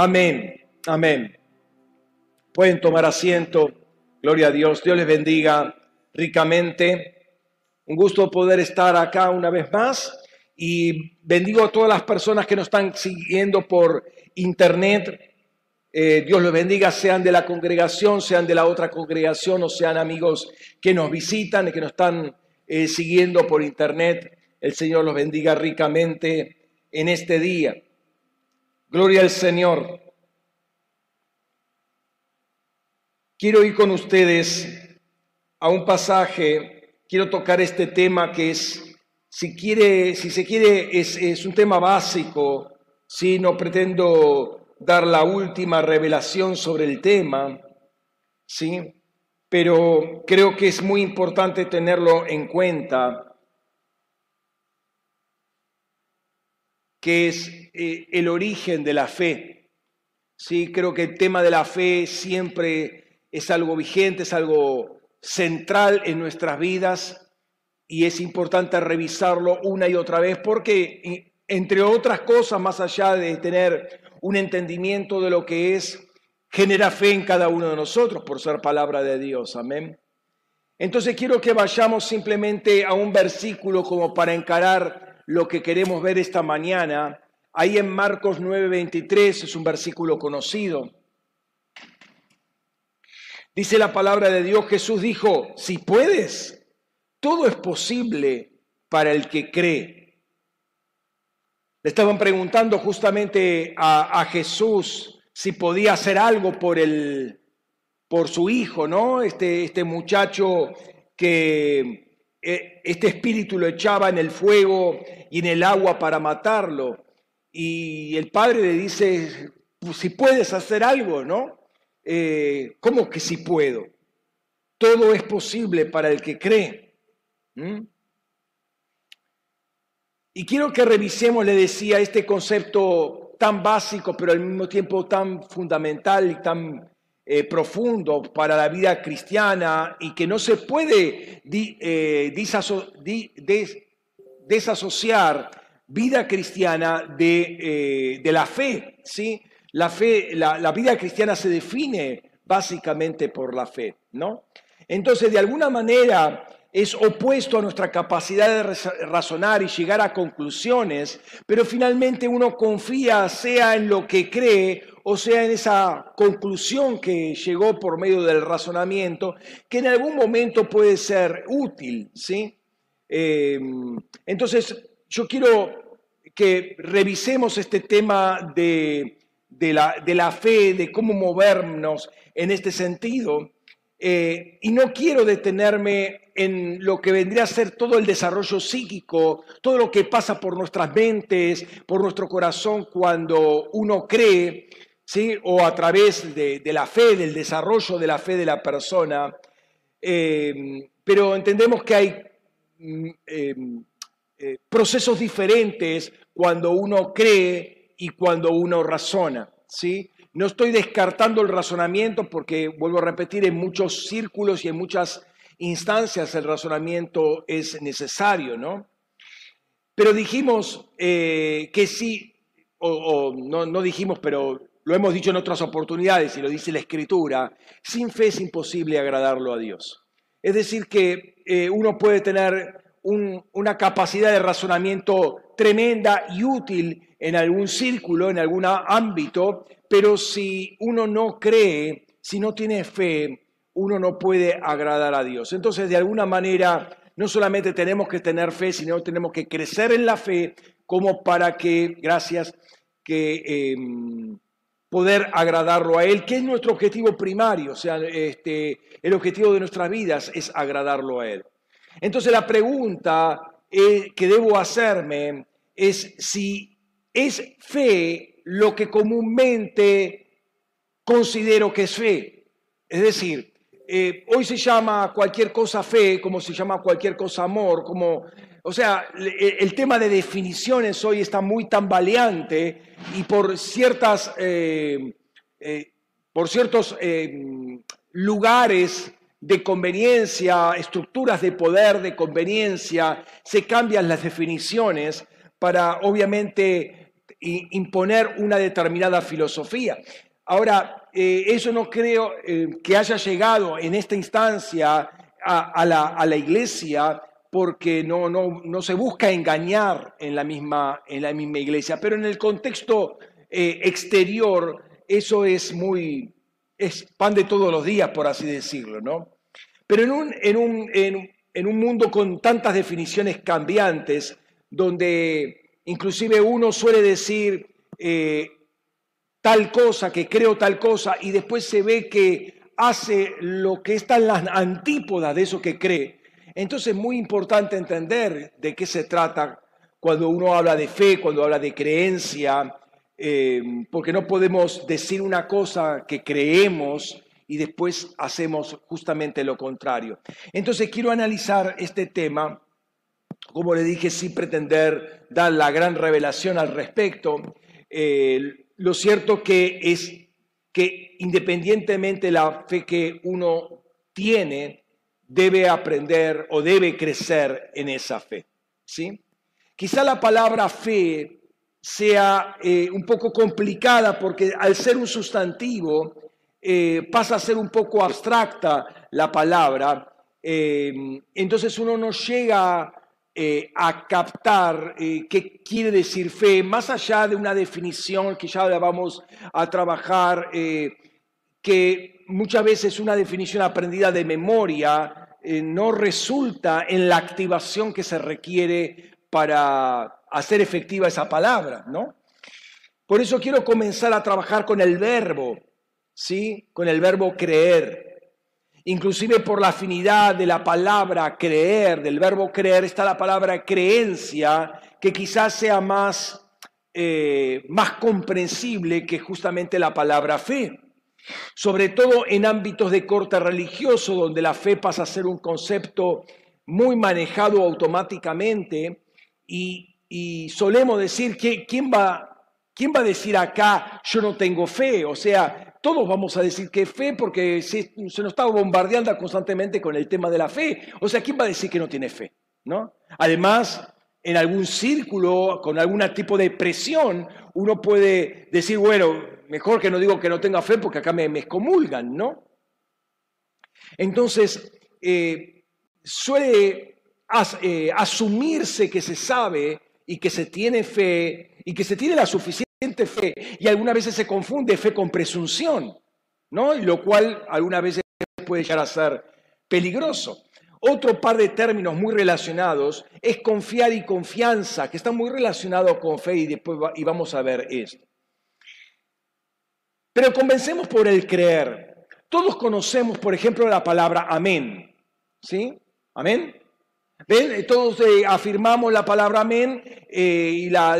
Amén, amén. Pueden tomar asiento. Gloria a Dios. Dios les bendiga ricamente. Un gusto poder estar acá una vez más y bendigo a todas las personas que nos están siguiendo por internet. Eh, Dios los bendiga, sean de la congregación, sean de la otra congregación o sean amigos que nos visitan y que nos están eh, siguiendo por internet. El Señor los bendiga ricamente en este día. Gloria al Señor. Quiero ir con ustedes a un pasaje, quiero tocar este tema que es, si, quiere, si se quiere, es, un tema básico, si no pretendo dar la última revelación sobre el tema, ¿sí? pero creo que es muy importante tenerlo en cuenta, que es eh, el origen de la fe. Sí, creo que el tema de la fe siempre es algo vigente, es algo central en nuestras vidas y es importante revisarlo una y otra vez porque, entre otras cosas, más allá de tener un entendimiento de lo que es, genera fe en cada uno de nosotros por ser palabra de Dios. Amén. Entonces quiero que vayamos simplemente a un versículo como para encarar lo que queremos ver esta mañana. Ahí en Marcos 9:23 es un versículo conocido. Dice la palabra de Dios, Jesús dijo, si puedes, todo es posible para el que cree. Le estaban preguntando justamente a, Jesús si podía hacer algo por, el, por su hijo, ¿no? Este, este muchacho que eh, este espíritu lo echaba en el fuego y en el agua para matarlo. Y el padre le dice, pues, si puedes hacer algo, ¿no? eh, ¿cómo que si puedo? Todo es posible para el que cree. Y quiero que revisemos, le decía, este concepto tan básico, pero al mismo tiempo tan fundamental y tan eh, profundo para la vida cristiana y que no se puede eh, desasociar vida cristiana de, eh, de la fe, ¿sí? La fe, la, vida cristiana se define básicamente por la fe, ¿no? Entonces, de alguna manera es opuesto a nuestra capacidad de razonar y llegar a conclusiones, pero finalmente uno confía sea en lo que cree o sea en esa conclusión que llegó por medio del razonamiento, que en algún momento puede ser útil, ¿sí? Eh, entonces, yo quiero que revisemos este tema de de la, fe, de cómo movernos en este sentido. Eh, y no quiero detenerme en lo que vendría a ser todo el desarrollo psíquico, todo lo que pasa por nuestras mentes, por nuestro corazón cuando uno cree, ¿sí? o a través de, la fe, del desarrollo de la fe de la persona. Eh, pero entendemos que hay mm, eh, procesos diferentes cuando uno cree y cuando uno razona. ¿sí? No estoy descartando el razonamiento porque, vuelvo a repetir, en muchos círculos y en muchas instancias el razonamiento es necesario, ¿no? Pero dijimos eh, que sí, o, no, dijimos, pero lo hemos dicho en otras oportunidades y lo dice la Escritura, sin fe es imposible agradarlo a Dios. Es decir, que eh, uno puede tener una capacidad de razonamiento tremenda y útil en algún círculo, en algún ámbito, pero si uno no cree, si no tiene fe, uno no puede agradar a Dios. Entonces, de alguna manera, no solamente tenemos que tener fe, sino tenemos que crecer en la fe como para que, gracias, que em, poder agradarlo a Él, que es nuestro objetivo primario, o sea, este, el objetivo de nuestras vidas es agradarlo a Él. Entonces la pregunta eh, que debo hacerme es si es fe lo que comúnmente considero que es fe. Es decir, eh, hoy se llama cualquier cosa fe, como se llama cualquier cosa amor, como, o sea, el tema de definiciones hoy está muy tambaleante y por ciertas, eh, eh, por ciertos lugares de conveniencia, estructuras de poder de conveniencia, se cambian las definiciones para obviamente imponer una determinada filosofía. Ahora, eh, eso no creo eh, que haya llegado en esta instancia a, la, iglesia porque no, no, se busca engañar en la, misma, en la misma iglesia, pero en el contexto eh, exterior eso es muy, es pan de todos los días, por así decirlo, ¿no? Pero en un, mundo con tantas definiciones cambiantes, donde inclusive uno suele decir eh, tal cosa, que creo tal cosa, y después se ve que hace lo que está en las antípodas de eso que cree. Entonces es muy importante entender de qué se trata cuando uno habla de fe, cuando habla de creencia, eh, porque no podemos decir una cosa que creemos y después hacemos justamente lo contrario. Entonces quiero analizar este tema, como le dije, sin pretender dar la gran revelación al respecto. Eh, lo cierto que es que independientemente la fe que uno tiene, debe aprender o debe crecer en esa fe. ¿sí? Quizá la palabra fe sea eh, un poco complicada porque al ser un sustantivo eh, pasa a ser un poco abstracta la palabra, eh, entonces uno no llega a captar qué quiere decir fe, más allá de una definición que ya la vamos a trabajar, que muchas veces una definición aprendida de memoria no resulta en la activación que se requiere para hacer efectiva esa palabra, ¿no? Por eso quiero comenzar a trabajar con el verbo, ¿sí? Con el verbo creer. Inclusive por la afinidad de la palabra creer, del verbo creer, está la palabra creencia, que quizás sea más, eh, más comprensible que justamente la palabra fe. Sobre todo en ámbitos de corte religioso, donde la fe pasa a ser un concepto muy manejado automáticamente y, y solemos decir que quién va, quién va a decir acá yo no tengo fe, o sea, todos vamos a decir que fe porque se, nos está bombardeando constantemente con el tema de la fe. O sea, ¿quién va a decir que no tiene fe? ¿No? Además, en algún círculo, con algún tipo de presión, uno puede decir, bueno, mejor que no digo que no tenga fe porque acá me, me excomulgan, ¿no? Entonces, eh, suele eh, asumirse que se sabe y que se tiene fe y que se tiene la suficiente fe y algunas veces se confunde fe con presunción, ¿no? Lo cual algunas veces puede llegar a ser peligroso. Otro par de términos muy relacionados es confiar y confianza, que están muy relacionados con fe y después y vamos a ver esto. Pero comencemos por el creer. Todos conocemos, por ejemplo, la palabra amén. ¿Sí? Amén. ¿Ven? Eh, todos eh, afirmamos la palabra amén eh, y la,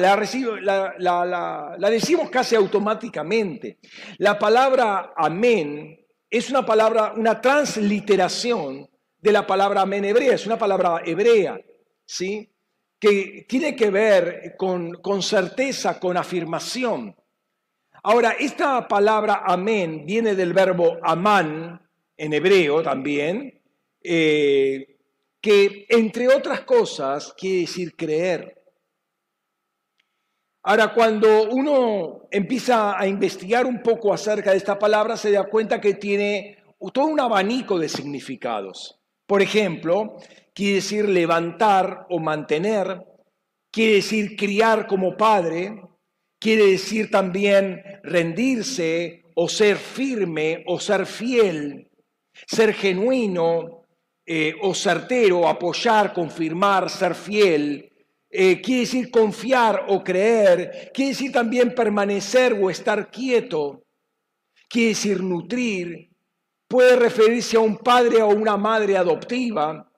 decimos casi automáticamente. La palabra amén es una palabra, una transliteración de la palabra amén hebrea, es una palabra hebrea, ¿sí? Que tiene que ver con, con certeza, con afirmación. Ahora, esta palabra amén viene del verbo amán, en hebreo también, que entre otras cosas quiere decir creer. Ahora, cuando uno empieza a investigar un poco acerca de esta palabra, se da cuenta que tiene todo un abanico de significados. Por ejemplo, quiere decir levantar o mantener, quiere decir criar como padre, quiere decir también rendirse o ser firme o ser fiel, ser genuino, eh, o certero, apoyar, confirmar, ser fiel. Eh, quiere decir confiar o creer. Quiere decir también permanecer o estar quieto. Quiere decir nutrir. Puede referirse a un padre o una madre adoptiva.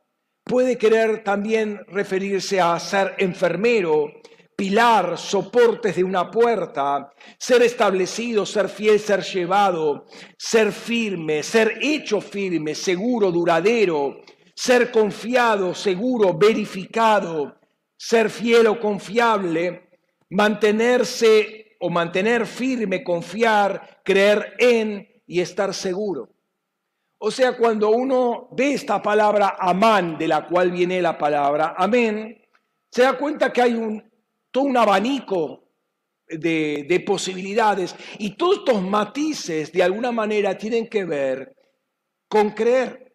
Puede querer también referirse a ser enfermero, pilar, soportes de una puerta, ser establecido, ser fiel, ser llevado, ser firme, ser hecho firme, seguro, duradero, ser confiado, seguro, verificado, ser fiel o confiable, mantenerse o mantener firme, confiar, creer en y estar seguro. O sea, cuando uno ve esta palabra amán, de la cual viene la palabra amén, se da cuenta que hay un todo un abanico de, posibilidades. Y todos estos matices, de alguna manera, tienen que ver con creer.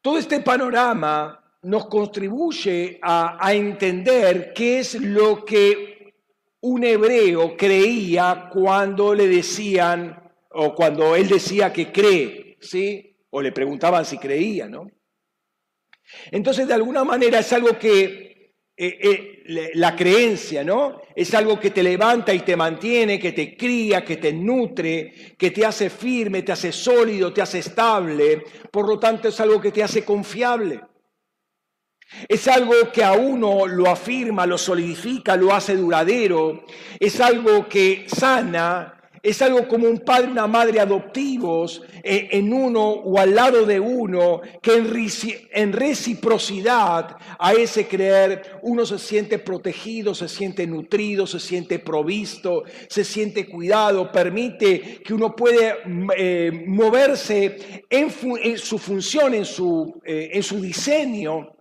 Todo este panorama nos contribuye a, a, entender qué es lo que un hebreo creía cuando le decían, o cuando él decía que cree, ¿sí? O le preguntaban si creía, ¿no? Entonces, de alguna manera es algo que eh, eh, la creencia, ¿no? Es algo que te levanta y te mantiene, que te cría, que te nutre, que te hace firme, te hace sólido, te hace estable. Por lo tanto, es algo que te hace confiable. Es algo que a uno lo afirma, lo solidifica, lo hace duradero. Es algo que sana, es algo como un padre y una madre adoptivos eh, en uno o al lado de uno, que en reciprocidad a ese creer uno se siente protegido, se siente nutrido, se siente provisto, se siente cuidado, permite que uno puede eh, moverse en, su función, en su, eh, en su diseño,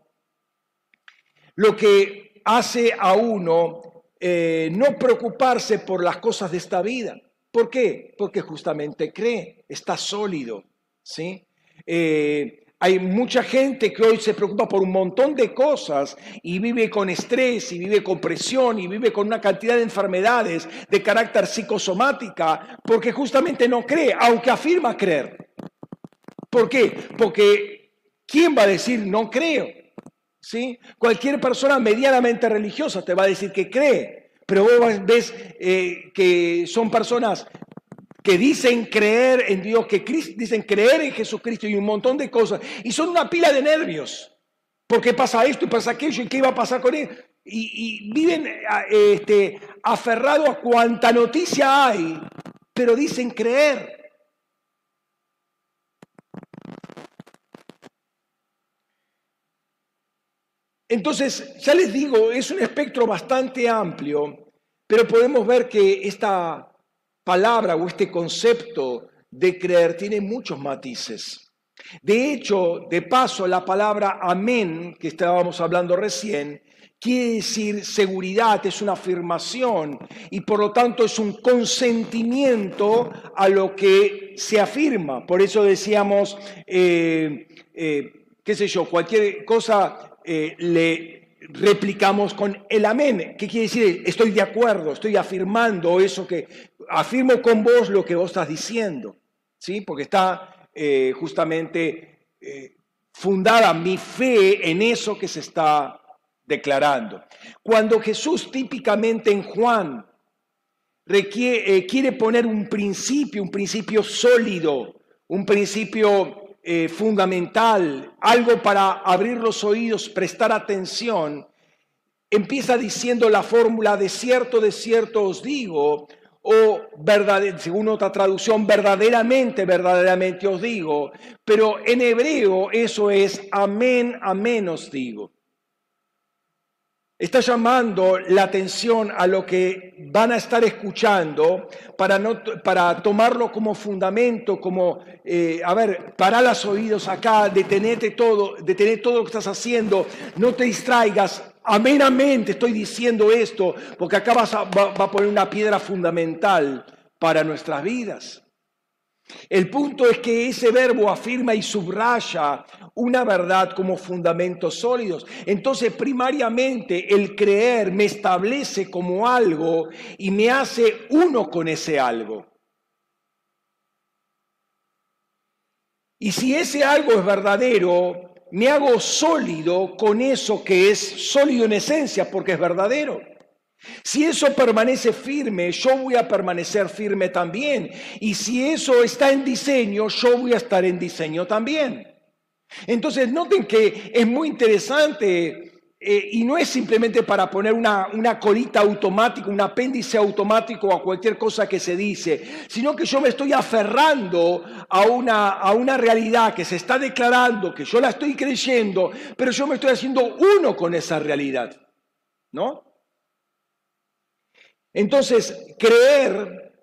lo que hace a uno no preocuparse por las cosas de esta vida. ¿Por qué? Porque justamente cree, está sólido. ¿sí? Eh, hay mucha gente que hoy se preocupa por un montón de cosas y vive con estrés y vive con presión y vive con una cantidad de enfermedades de carácter psicosomática porque justamente no cree, aunque afirma creer. ¿Por qué? Porque ¿quién va a decir no creo? ¿Sí? Cualquier persona medianamente religiosa te va a decir que cree, pero vos ves eh, que son personas que dicen creer en Dios, que dicen creer en Jesucristo y un montón de cosas, y son una pila de nervios, porque pasa esto y pasa aquello, y qué iba a pasar con él, y, viven este, aferrados a cuanta noticia hay, pero dicen creer. Entonces, ya les digo, es un espectro bastante amplio, pero podemos ver que esta palabra o este concepto de creer tiene muchos matices. De hecho, de paso, la palabra amén, que estábamos hablando recién, quiere decir seguridad, es una afirmación y por lo tanto es un consentimiento a lo que se afirma. Por eso decíamos, eh, eh, qué sé yo, cualquier cosa eh, le replicamos con el amén. ¿Qué quiere decir? Estoy de acuerdo, estoy afirmando eso que, afirmo con vos lo que vos estás diciendo, ¿sí? Porque está eh, justamente eh, fundada mi fe en eso que se está declarando. Cuando Jesús típicamente en Juan quiere poner un principio, un principio sólido, un principio eh, fundamental, algo para abrir los oídos, prestar atención, empieza diciendo la fórmula de cierto, de cierto os digo, o según otra traducción, verdaderamente, verdaderamente os digo, pero en hebreo eso es amén, amén os digo. Está llamando la atención a lo que van a estar escuchando para, no, para tomarlo como fundamento, como, eh, a ver, para los oídos acá, detenete todo, detener todo lo que estás haciendo, no te distraigas, amenamente estoy diciendo esto, porque acá vas va a poner una piedra fundamental para nuestras vidas. El punto es que ese verbo afirma y subraya una verdad como fundamentos sólidos. Entonces, primariamente, el creer me establece como algo y me hace uno con ese algo. Y si ese algo es verdadero, me hago sólido con eso que es sólido en esencia porque es verdadero. Si eso permanece firme, yo voy a permanecer firme también. Y si eso está en diseño, yo voy a estar en diseño también. Entonces, noten que es muy interesante eh, y no es simplemente para poner una, una colita automática, un apéndice automático a cualquier cosa que se dice, sino que yo me estoy aferrando a una, a una realidad que se está declarando, que yo la estoy creyendo, pero yo me estoy haciendo uno con esa realidad. ¿No? Entonces, creer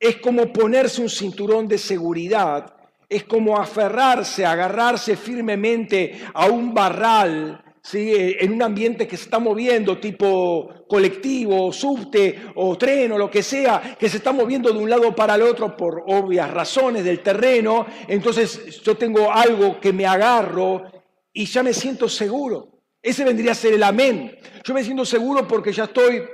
es como ponerse un cinturón de seguridad, es como aferrarse, agarrarse firmemente a un barral ¿sí? en un ambiente que se está moviendo, tipo colectivo, subte o tren o lo que sea, que se está moviendo de un lado para el otro por obvias razones del terreno, entonces yo tengo algo que me agarro y ya me siento seguro. Ese vendría a ser el amén. Yo me siento seguro porque ya estoy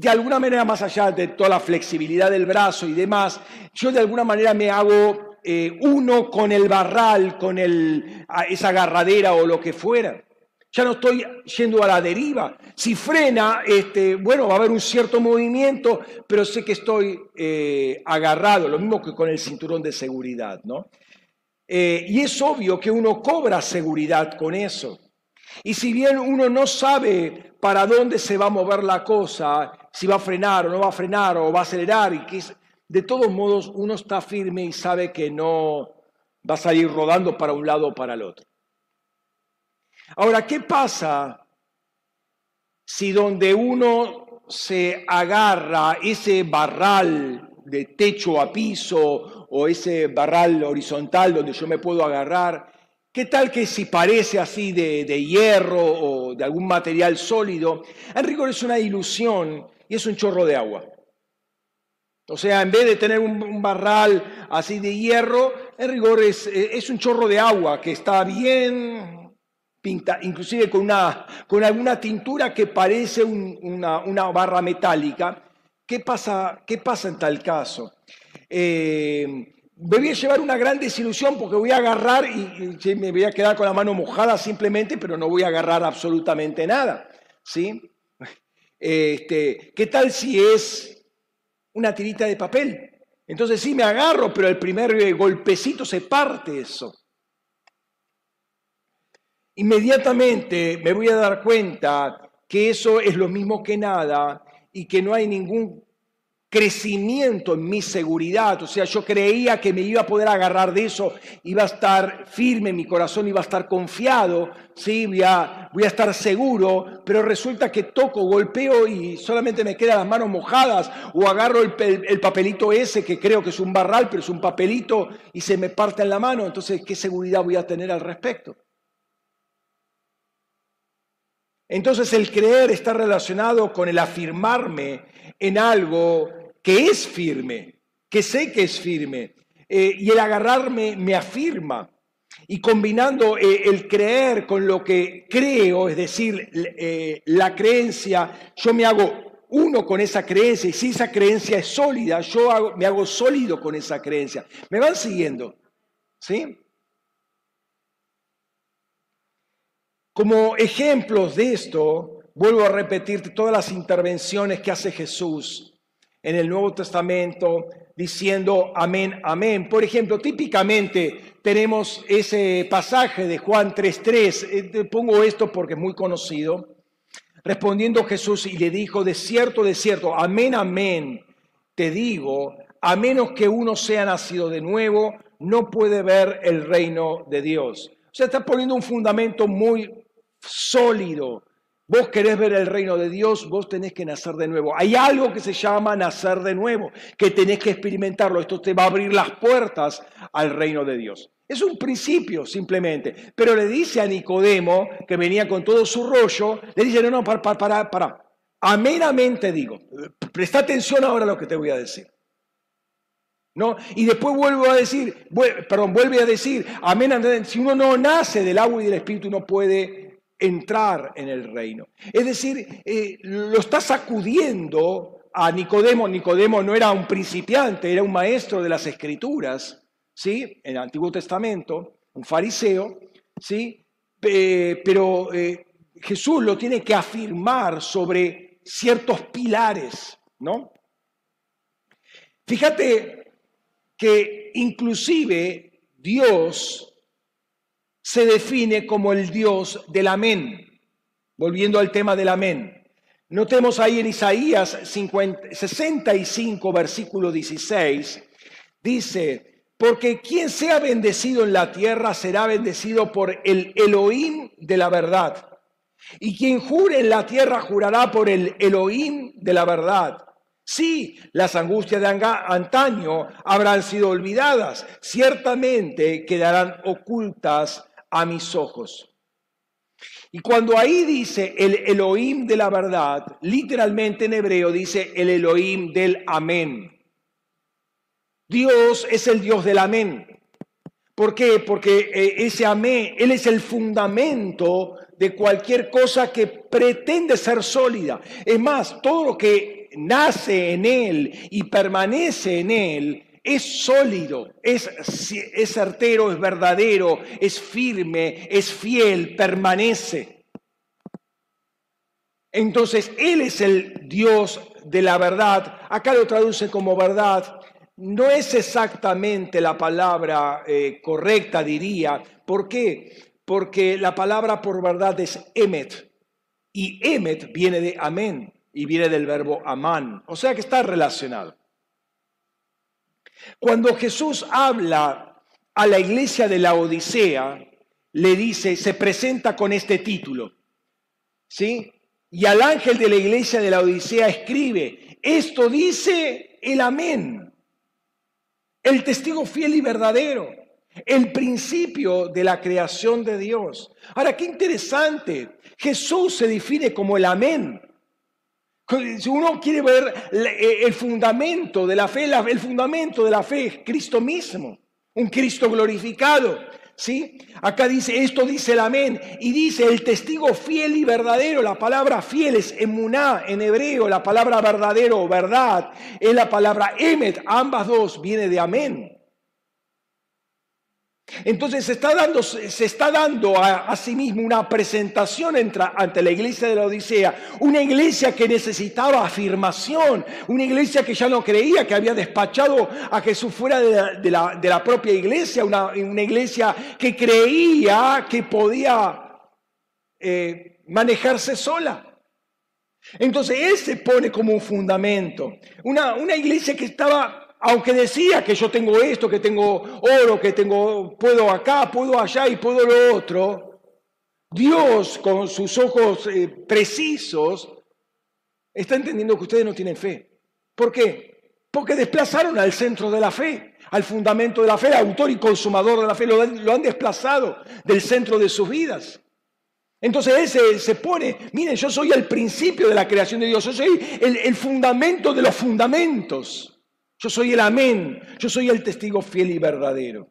de alguna manera más allá de toda la flexibilidad del brazo y demás, yo de alguna manera me hago eh, uno con el barral, con el, esa agarradera o lo que fuera. Ya no estoy yendo a la deriva. Si frena, este, bueno, va a haber un cierto movimiento, pero sé que estoy eh, agarrado, lo mismo que con el cinturón de seguridad, ¿no? Eh, y es obvio que uno cobra seguridad con eso. Y si bien uno no sabe para dónde se va a mover la cosa, si va a frenar o no va a frenar o va a acelerar, y que de todos modos uno está firme y sabe que no va a salir rodando para un lado o para el otro. Ahora, ¿qué pasa si donde uno se agarra ese barral de techo a piso o ese barral horizontal donde yo me puedo agarrar, ¿Qué tal que si parece así de, hierro o de algún material sólido? En rigor es una ilusión y es un chorro de agua. O sea, en vez de tener un, barral así de hierro, en rigor es, es, un chorro de agua que está bien pinta, inclusive con, una, con alguna tintura que parece una, una, barra metálica. ¿Qué pasa, ¿Qué pasa en tal caso? Eh, me voy a llevar una gran desilusión porque voy a agarrar y, me voy a quedar con la mano mojada simplemente, pero no voy a agarrar absolutamente nada. ¿sí? Este, ¿Qué tal si es una tirita de papel? Entonces sí me agarro, pero el primer golpecito se parte eso. Inmediatamente me voy a dar cuenta que eso es lo mismo que nada y que no hay ningún crecimiento en mi seguridad. O sea, yo creía que me iba a poder agarrar de eso, iba a estar firme, mi corazón iba a estar confiado, ¿sí? voy, a, voy a estar seguro, pero resulta que toco, golpeo y solamente me quedan las manos mojadas o agarro el, el papelito ese que creo que es un barral, pero es un papelito y se me parte en la mano. Entonces, ¿qué seguridad voy a tener al respecto? Entonces el creer está relacionado con el afirmarme en algo que es firme, que sé que es firme. Eh, y el agarrarme me afirma. Y combinando eh, el creer con lo que creo, es decir, eh, la creencia, yo me hago uno con esa creencia. Y si esa creencia es sólida, yo me hago sólido con esa creencia. ¿Me van siguiendo? ¿Sí? Como ejemplos de esto, vuelvo a repetirte todas las intervenciones que hace Jesús en el Nuevo Testamento diciendo amén, amén. Por ejemplo, típicamente tenemos ese pasaje de Juan 3.3, eh, pongo esto porque es muy conocido, respondiendo Jesús y le dijo, de cierto, de cierto, amén, amén, te digo, a menos que uno sea nacido de nuevo, no puede ver el reino de Dios. O sea, está poniendo un fundamento muy sólido. Vos querés ver el reino de Dios, vos tenés que nacer de nuevo. Hay algo que se llama nacer de nuevo, que tenés que experimentarlo. Esto te va a abrir las puertas al reino de Dios. Es un principio simplemente. Pero le dice a Nicodemo, que venía con todo su rollo, le dice, no, no, para, para, para. Amenamente digo, presta atención ahora a lo que te voy a decir. ¿No? Y después vuelvo a decir, perdón, vuelve a decir, amén, si uno no nace del agua y del espíritu no puede entrar en el reino. Es decir, eh, lo está sacudiendo a Nicodemo. Nicodemo no era un principiante, era un maestro de las escrituras, ¿sí? En el Antiguo Testamento, un fariseo, ¿sí? pero eh, Jesús lo tiene que afirmar sobre ciertos pilares, ¿no? Fíjate que inclusive Dios se define como el Dios del amén. Volviendo al tema del amén. Notemos ahí en Isaías 65, versículo 16, dice, porque quien sea bendecido en la tierra será bendecido por el Elohim de la verdad. Y quien jure en la tierra jurará por el Elohim de la verdad. Sí, las angustias de antaño habrán sido olvidadas, ciertamente quedarán ocultas a mis ojos. Y cuando ahí dice el Elohim de la verdad, literalmente en hebreo dice el Elohim del amén. Dios es el Dios del amén. ¿Por qué? Porque eh, ese amén, Él es el fundamento de cualquier cosa que pretende ser sólida. Es más, todo lo que nace en Él y permanece en Él es sólido, es, certero, es verdadero, es firme, es fiel, permanece. Entonces, Él es el Dios de la verdad. Acá lo traduce como verdad. No es exactamente la palabra eh, correcta, diría. ¿Por qué? Porque la palabra por verdad es emet. Y emet viene de amén y viene del verbo amán. O sea que está relacionado. Cuando Jesús habla a la iglesia de la Odisea, le dice, se presenta con este título, ¿sí? Y al ángel de la iglesia de la Odisea escribe, esto dice el amén, el testigo fiel y verdadero, el principio de la creación de Dios. Ahora, qué interesante, Jesús se define como el amén. Si uno quiere ver eh, el fundamento de la fe, el fundamento de la fe es Cristo mismo, un Cristo glorificado. ¿Sí? Acá dice, esto dice el amén, y dice el testigo fiel y verdadero, la palabra fiel es emuná en hebreo, la palabra verdadero verdad es la palabra emet, ambas dos viene de amén. Entonces se está dando, se está dando a, sí mismo una presentación ante la iglesia de la Odisea, una iglesia que necesitaba afirmación, una iglesia que ya no creía, que había despachado a Jesús fuera de la, propia iglesia, una, iglesia que creía que podía eh, manejarse sola. Entonces Él se pone como un fundamento, una, una iglesia que estaba aunque decía que yo tengo esto, que tengo oro, que tengo, puedo acá, puedo allá y puedo lo otro, Dios con sus ojos eh, precisos está entendiendo que ustedes no tienen fe. ¿Por qué? Porque desplazaron al centro de la fe, al fundamento de la fe, autor y consumador de la fe, lo, han desplazado del centro de sus vidas. Entonces ese se pone, miren, yo soy el principio de la creación de Dios, yo soy el fundamento de los fundamentos. Yo soy el amén, yo soy el testigo fiel y verdadero.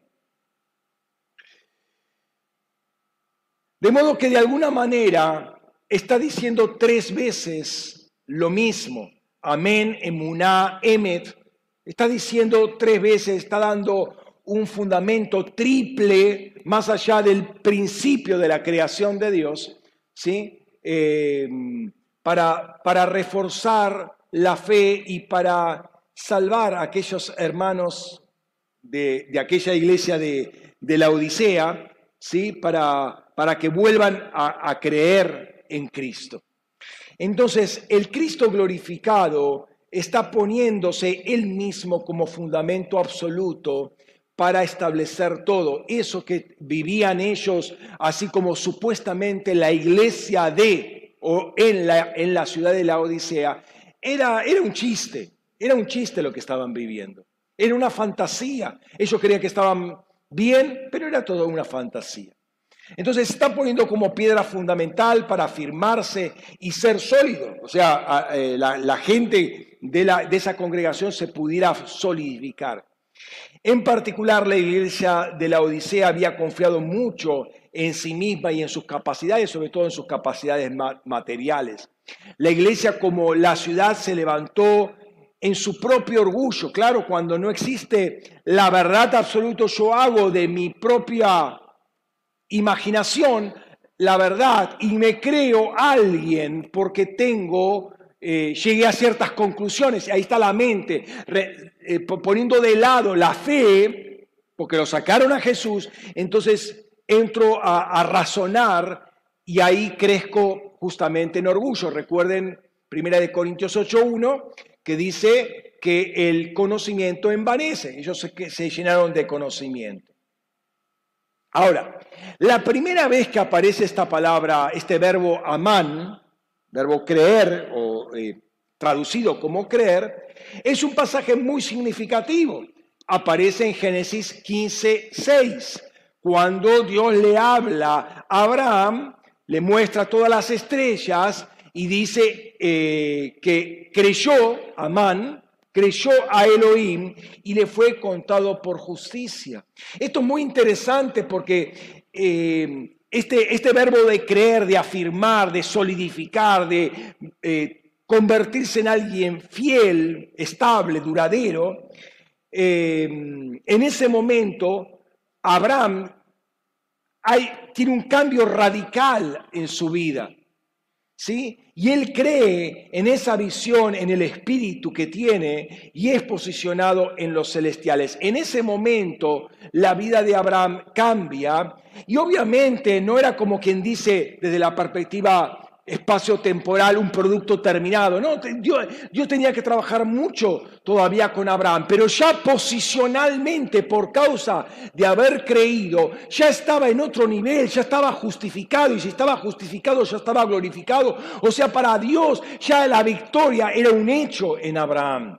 De modo que de alguna manera está diciendo tres veces lo mismo. Amén, emuná, emet. Está diciendo tres veces, está dando un fundamento triple más allá del principio de la creación de Dios, ¿sí? Eh, para, para reforzar la fe y para salvar a aquellos hermanos de, aquella iglesia de, la Odisea, ¿sí? para, para que vuelvan a, a creer en Cristo. Entonces, el Cristo glorificado está poniéndose él mismo como fundamento absoluto para establecer todo. Eso que vivían ellos, así como supuestamente la iglesia de o en la, en la ciudad de la Odisea, era, era un chiste. Era un chiste lo que estaban viviendo. Era una fantasía. Ellos creían que estaban bien, pero era todo una fantasía. Entonces se está poniendo como piedra fundamental para afirmarse y ser sólido. O sea, eh, la, gente de esa congregación se pudiera solidificar. En particular, la iglesia de la Odisea había confiado mucho en sí misma y en sus capacidades, sobre todo en sus capacidades materiales. La iglesia como la ciudad se levantó en su propio orgullo. Claro, cuando no existe la verdad absoluta, yo hago de mi propia imaginación la verdad y me creo alguien porque tengo, eh, llegué a ciertas conclusiones. Ahí está la mente, eh, poniendo de lado la fe, porque lo sacaron a Jesús, entonces entro a, a razonar y ahí crezco justamente en orgullo. Recuerden Primera de Corintios 8.1, que dice que el conocimiento envanece. Ellos se, se llenaron de conocimiento. Ahora, la primera vez que aparece esta palabra, este verbo amán, verbo creer o eh, traducido como creer, es un pasaje muy significativo. Aparece en Génesis 15, 6, cuando Dios le habla a Abraham le muestra todas las estrellas y dice eh, que creyó, Amán, creyó a Elohim y le fue contado por justicia. Esto es muy interesante porque eh, este, este, verbo de creer, de afirmar, de solidificar, de eh, convertirse en alguien fiel, estable, duradero, en ese momento Abraham tiene un cambio radical en su vida. ¿Sí? Y él cree en esa visión, en el espíritu que tiene y es posicionado en los celestiales. En ese momento la vida de Abraham cambia y obviamente no era como quien dice desde la perspectiva espacio-temporal, un producto terminado. No, yo tenía que trabajar mucho todavía con Abraham, pero ya posicionalmente, por causa de haber creído, ya estaba en otro nivel, ya estaba justificado, y si estaba justificado, ya estaba glorificado. O sea, para Dios ya la victoria era un hecho en Abraham.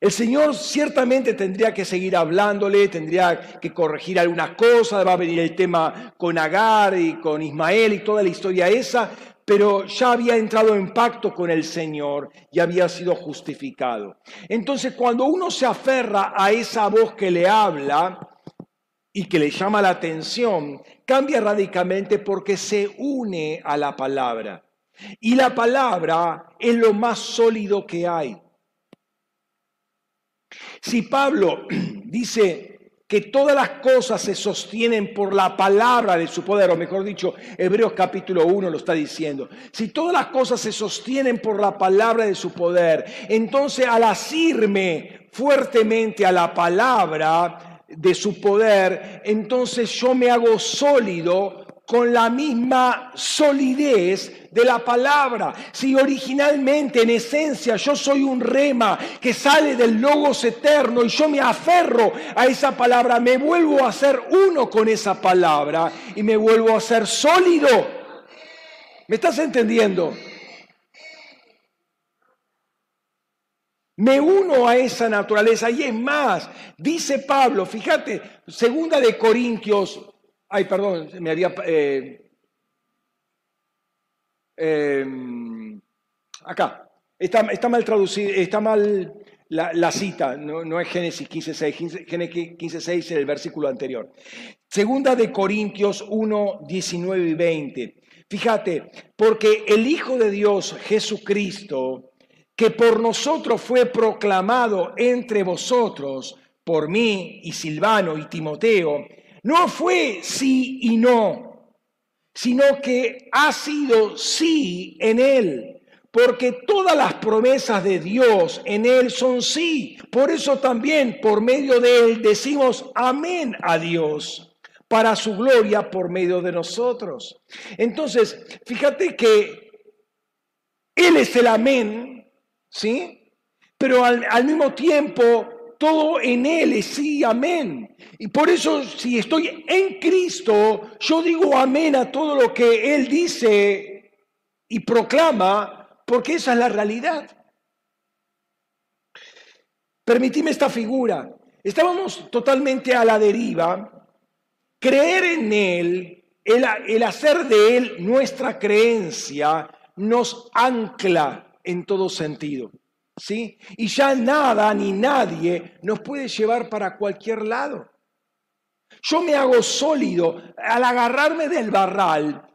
El Señor ciertamente tendría que seguir hablándole, tendría que corregir algunas cosas, va a venir el tema con Agar y con Ismael y toda la historia esa, pero ya había entrado en pacto con el Señor y había sido justificado. Entonces, cuando uno se aferra a esa voz que le habla y que le llama la atención, cambia radicalmente porque se une a la palabra. Y la palabra es lo más sólido que hay. Si Pablo dice que todas las cosas se sostienen por la palabra de su poder, o mejor dicho, Hebreos capítulo 1 lo está diciendo, si todas las cosas se sostienen por la palabra de su poder, entonces al asirme fuertemente a la palabra de su poder, entonces yo me hago sólido con la misma solidez de la palabra. Si originalmente, en esencia, yo soy un rema que sale del logos eterno y yo me aferro a esa palabra, me vuelvo a ser uno con esa palabra y me vuelvo a ser sólido. ¿Me estás entendiendo? Me uno a esa naturaleza y es más, dice Pablo, fíjate, segunda de Corintios Ay, perdón, me había... Eh, em, acá, está, mal traducido, está mal la, cita, no, es Génesis 15.6, Génesis 15.6 es el versículo anterior. Segunda de Corintios 1, 19 y 20. Fíjate, porque el Hijo de Dios, Jesucristo, que por nosotros fue proclamado entre vosotros, por mí y Silvano y Timoteo, no fue sí y no, sino que ha sido sí en Él. Porque todas las promesas de Dios en Él son sí. Por eso también por medio de Él decimos amén a Dios para su gloria por medio de nosotros. Entonces, fíjate que Él es el amén, ¿sí? Pero al, al mismo tiempo todo en Él es sí, amén. Y por eso si estoy en Cristo, yo digo amén a todo lo que Él dice y proclama, porque esa es la realidad. Permitime esta figura. Estábamos totalmente a la deriva. Creer en Él, el, el hacer de Él nuestra creencia, nos ancla en todo sentido. ¿Sí? Y ya nada ni nadie nos puede llevar para cualquier lado. Yo me hago sólido al agarrarme del barral.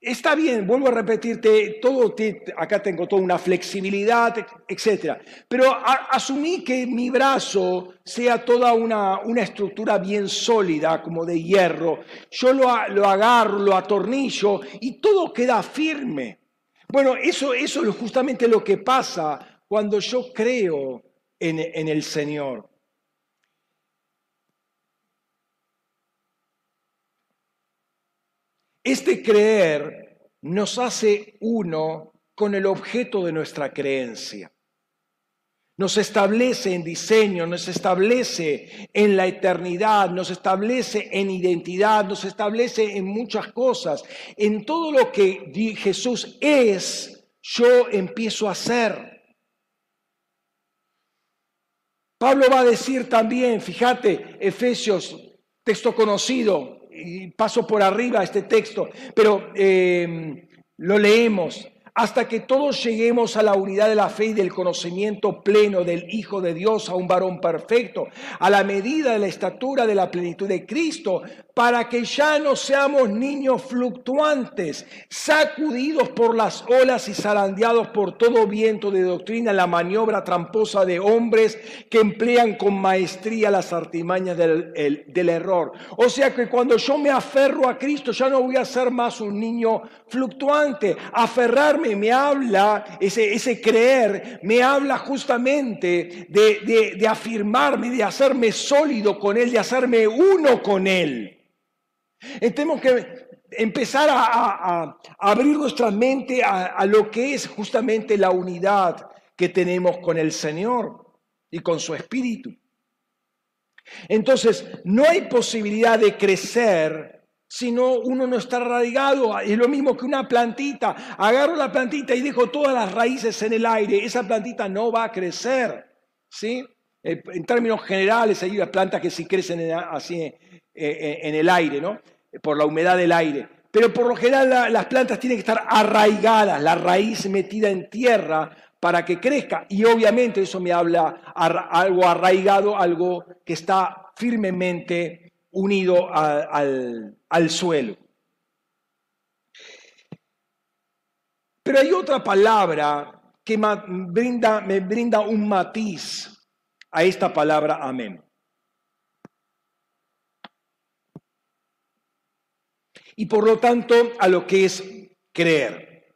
Está bien, vuelvo a repetirte, todo acá tengo toda una flexibilidad, etc. Pero asumí que mi brazo sea toda una, una, estructura bien sólida, como de hierro. Yo lo, lo agarro, lo atornillo y todo queda firme. Bueno, eso, eso es justamente lo que pasa cuando yo creo en, el Señor. Este creer nos hace uno con el objeto de nuestra creencia. Nos establece en diseño, nos establece en la eternidad, nos establece en identidad, nos establece en muchas cosas. En todo lo que Jesús es, yo empiezo a ser. Pablo va a decir también, fíjate, Efesios, texto conocido, y paso por arriba este texto, pero eh, lo leemos. Hasta que todos lleguemos a la unidad de la fe y del conocimiento pleno del Hijo de Dios, a un varón perfecto, a la medida de la estatura de la plenitud de Cristo, para que ya no seamos niños fluctuantes, sacudidos por las olas y zarandeados por todo viento de doctrina, la maniobra tramposa de hombres que emplean con maestría las artimañas del, error. O sea que cuando yo me aferro a Cristo, ya no voy a ser más un niño fluctuante, aferrarme me habla, ese, ese creer, me habla justamente de, afirmarme, de hacerme sólido con Él, de hacerme uno con Él. Tenemos que empezar a, abrir nuestra mente a, lo que es justamente la unidad que tenemos con el Señor y con su Espíritu. Entonces, no hay posibilidad de crecer si no uno no está arraigado. Es lo mismo que una plantita. Agarro la plantita y dejo todas las raíces en el aire. Esa plantita no va a crecer. ¿sí? Eh, en términos generales, hay plantas que sí crecen así eh, eh, en el aire, ¿no? Por la humedad del aire. Pero por lo general las plantas tienen que estar arraigadas, la raíz metida en tierra para que crezca. Y obviamente eso me habla algo arraigado, algo que está firmemente unido al, suelo. Pero hay otra palabra que me brinda un matiz a esta palabra amén. Y por lo tanto a lo que es creer.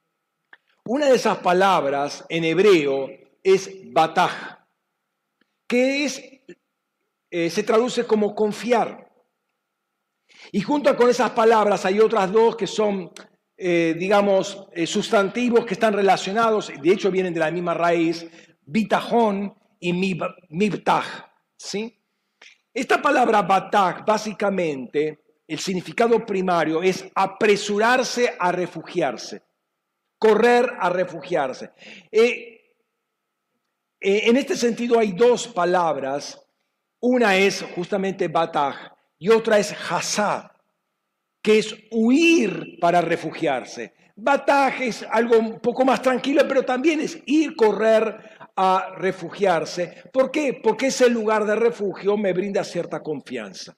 Una de esas palabras en hebreo es bataj, que es, eh, se traduce como confiar. Y junto con esas palabras hay otras dos que son, eh, digamos, eh, sustantivos que están relacionados, de hecho vienen de la misma raíz, bitajón y mibtaj. ¿sí? Esta palabra bataj, básicamente, el significado primario es apresurarse a refugiarse, correr a refugiarse. Eh, en este sentido hay dos palabras. Una es justamente bataj, y otra es hasad, que es huir para refugiarse. Bataje es algo un poco más tranquilo, pero también es ir, correr a refugiarse. ¿Por qué? Porque ese lugar de refugio me brinda cierta confianza.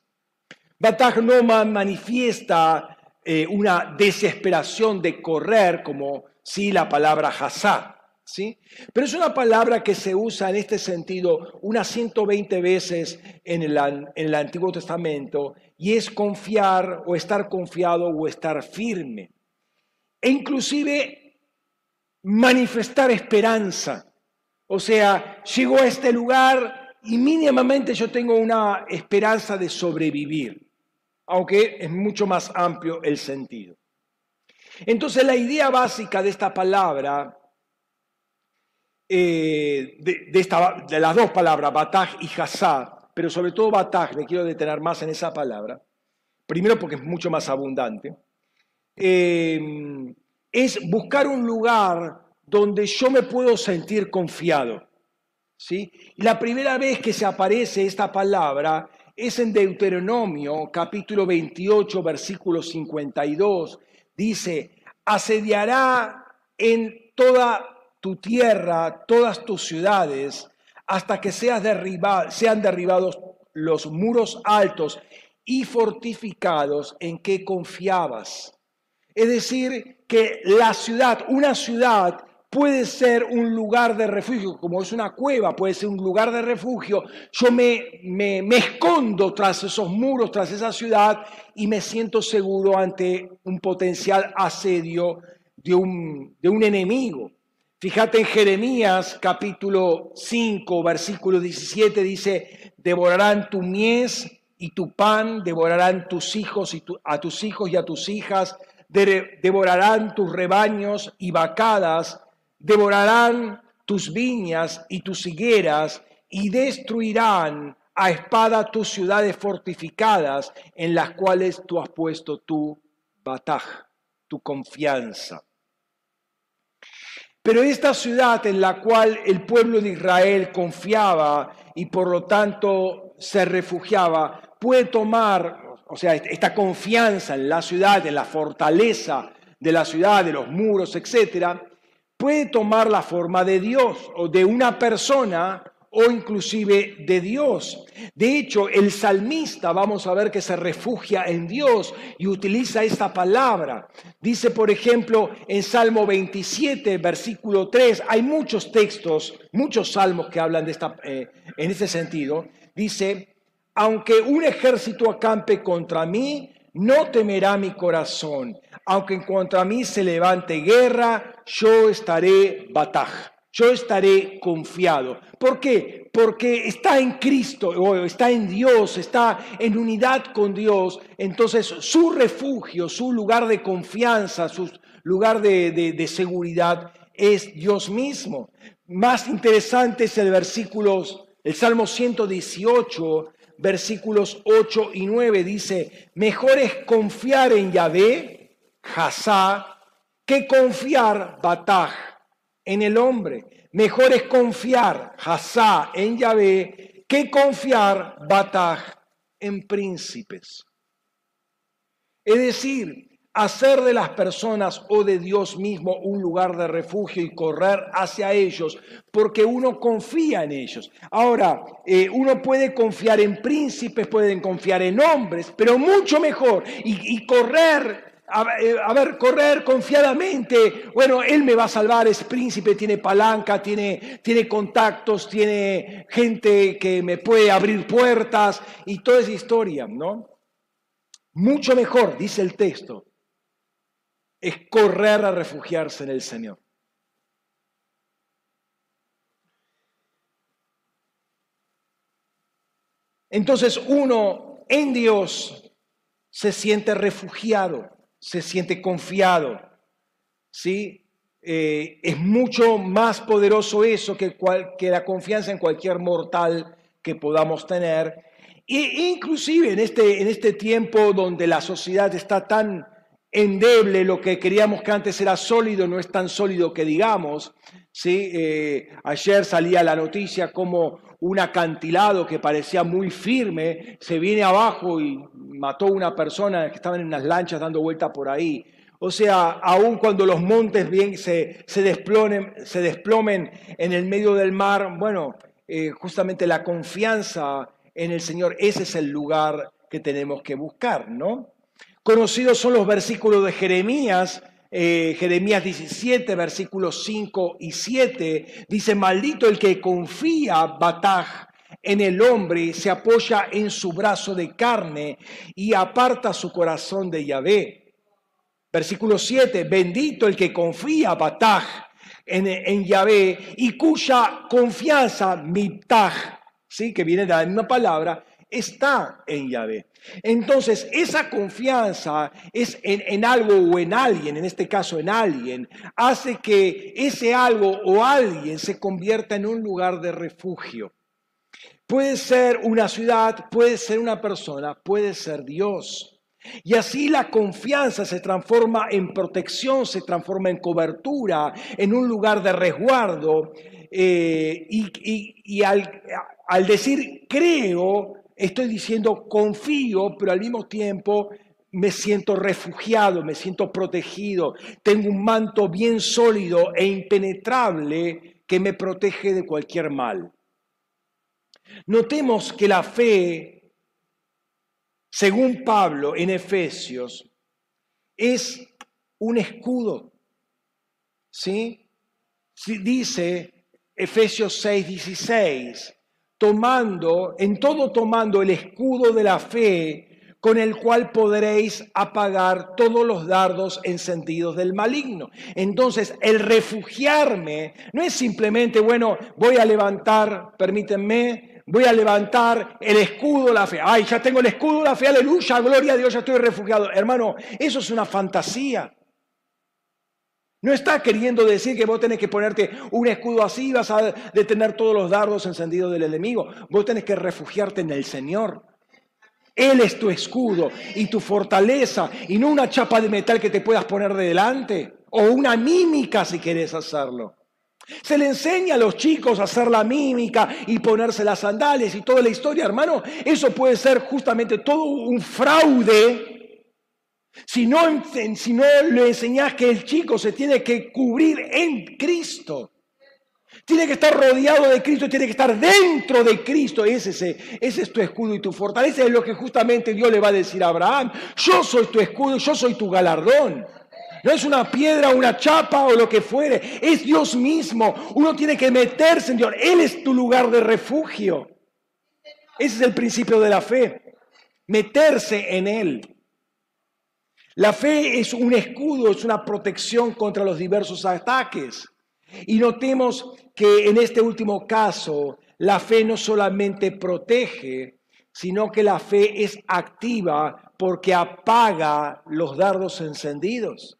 Bataj no manifiesta eh, una desesperación de correr, como sí la palabra hasad. ¿sí? Pero es una palabra que se usa en este sentido unas 120 veces en el, en el Antiguo Testamento y es confiar o estar confiado o estar firme. E inclusive manifestar esperanza. O sea, llego a este lugar y mínimamente yo tengo una esperanza de sobrevivir, aunque es mucho más amplio el sentido. Entonces la idea básica de esta palabra eh, de, las dos palabras, bataj y hasad, pero sobre todo bataj, me quiero detener más en esa palabra, primero porque es mucho más abundante, eh, es buscar un lugar donde yo me puedo sentir confiado. ¿sí? La primera vez que se aparece esta palabra es en Deuteronomio capítulo 28, versículo 52. Dice, asediará en toda tu tierra, todas tus ciudades, hasta que sean derribados los muros altos y fortificados en que confiabas. Es decir, que la ciudad, una ciudad puede ser un lugar de refugio, como es una cueva, puede ser un lugar de refugio. Yo me, me, escondo tras esos muros, tras esa ciudad y me siento seguro ante un potencial asedio de un, de un enemigo. Fíjate en Jeremías capítulo 5, versículo 17, dice, devorarán tu mies y tu pan, devorarán tus hijos y a tus hijos y a tus hijas, devorarán tus rebaños y vacadas, devorarán tus viñas y tus higueras, y destruirán a espada tus ciudades fortificadas en las cuales tú has puesto tu bataj, tu confianza. Pero esta ciudad en la cual el pueblo de Israel confiaba y por lo tanto se refugiaba, puede tomar, o sea, esta confianza en la ciudad, en la fortaleza de la ciudad, de los muros, etcétera, puede tomar la forma de Dios o de una persona o inclusive de Dios. De hecho, el salmista, vamos a ver que se refugia en Dios y utiliza esta palabra. Dice, por ejemplo, en Salmo 27, versículo 3, hay muchos textos, muchos salmos que hablan de esta, eh, en ese sentido. Dice, aunque un ejército acampe contra mí, no temerá mi corazón. Aunque contra mí se levante guerra, yo estaré bataj yo estaré confiado. ¿Por qué? Porque está en Cristo, está en Dios, está en unidad con Dios. Entonces su refugio, su lugar de confianza, su lugar de, seguridad es Dios mismo. Más interesante es el versículo, el Salmo 118, versículos 8 y 9, dice, mejor es confiar en Yahvé, Hazá, que confiar, Bataj en el hombre. Mejor es confiar, Hasá, en Yahvé, que confiar, Bataj, en príncipes. Es decir, hacer de las personas o de Dios mismo un lugar de refugio y correr hacia ellos, porque uno confía en ellos. Ahora, eh, uno puede confiar en príncipes, pueden confiar en hombres, pero mucho mejor, y correr eh, a, ver, correr confiadamente. Bueno, Él me va a salvar, es príncipe, tiene palanca, tiene, tiene contactos, tiene gente que me puede abrir puertas y toda esa historia, ¿no? Mucho mejor, dice el texto, es correr a refugiarse en el Señor. Entonces uno en Dios se siente refugiado se siente confiado. ¿sí? Eh, es mucho más poderoso eso que, la confianza en cualquier mortal que podamos tener. E inclusive en este, en este tiempo donde la sociedad está tan endeble, lo que queríamos que antes era sólido no es tan sólido que digamos. ¿sí? Eh, ayer salía la noticia como un acantilado que parecía muy firme se viene abajo y mató a una persona que estaban en unas lanchas dando vuelta por ahí. O sea, aun cuando los montes bien se, desplomen, se desplomen en el medio del mar, bueno, eh, justamente la confianza en el Señor, ese es el lugar que tenemos que buscar, ¿no? Conocidos son los versículos de Jeremías, eh, Jeremías 17, versículos 5 y 7, dice, maldito el que confía, Bataj, en el hombre, se apoya en su brazo de carne y aparta su corazón de Yahvé. Versículo 7, bendito el que confía, Bataj, en, en Yahvé y cuya confianza, Mitaj, ¿sí? que viene de la misma palabra, está en Yahvé. Entonces, esa confianza es en, algo o en alguien, en este caso en alguien, hace que ese algo o alguien se convierta en un lugar de refugio. Puede ser una ciudad, puede ser una persona, puede ser Dios. Y así la confianza se transforma en protección, se transforma en cobertura, en un lugar de resguardo. Eh, y, al decir creo, estoy diciendo confío, pero al mismo tiempo me siento refugiado, me siento protegido, tengo un manto bien sólido e impenetrable que me protege de cualquier mal. Notemos que la fe, según Pablo en Efesios, es un escudo. ¿Sí? Dice Efesios 6, 16, tomando, en todo tomando el escudo de la fe, con el cual podréis apagar todos los dardos encendidos del maligno. Entonces, el refugiarme no es simplemente, bueno, voy a levantar, permítanme, voy a levantar el escudo de la fe. Ay, ya tengo el escudo de la fe, aleluya, gloria a Dios, ya estoy refugiado. Hermano, eso es una fantasía. No está queriendo decir que vos tenés que ponerte un escudo así y vas a detener todos los dardos encendidos del enemigo. Vos tenés que refugiarte en el Señor. Él es tu escudo y tu fortaleza y no una chapa de metal que te puedas poner de delante o una mímica si querés hacerlo. Se le enseña a los chicos a hacer la mímica y ponerse las sandalias y toda la historia, hermano. Eso puede ser justamente todo un fraude si no, si no le enseñás que el chico se tiene que cubrir en Cristo. Tiene que estar rodeado de Cristo, tiene que estar dentro de Cristo. Ese, es tu escudo y tu fortaleza. Es lo que justamente Dios le va a decir a Abraham. Yo soy tu escudo, yo soy tu galardón. No es una piedra, una chapa o lo que fuere. Es Dios mismo. Uno tiene que meterse en Dios. Él es tu lugar de refugio. Ese es el principio de la fe. Meterse en Él. La fe es un escudo, es una protección contra los diversos ataques. Y notemos que en este último caso, la fe no solamente protege, sino que la fe es activa porque apaga los dardos encendidos.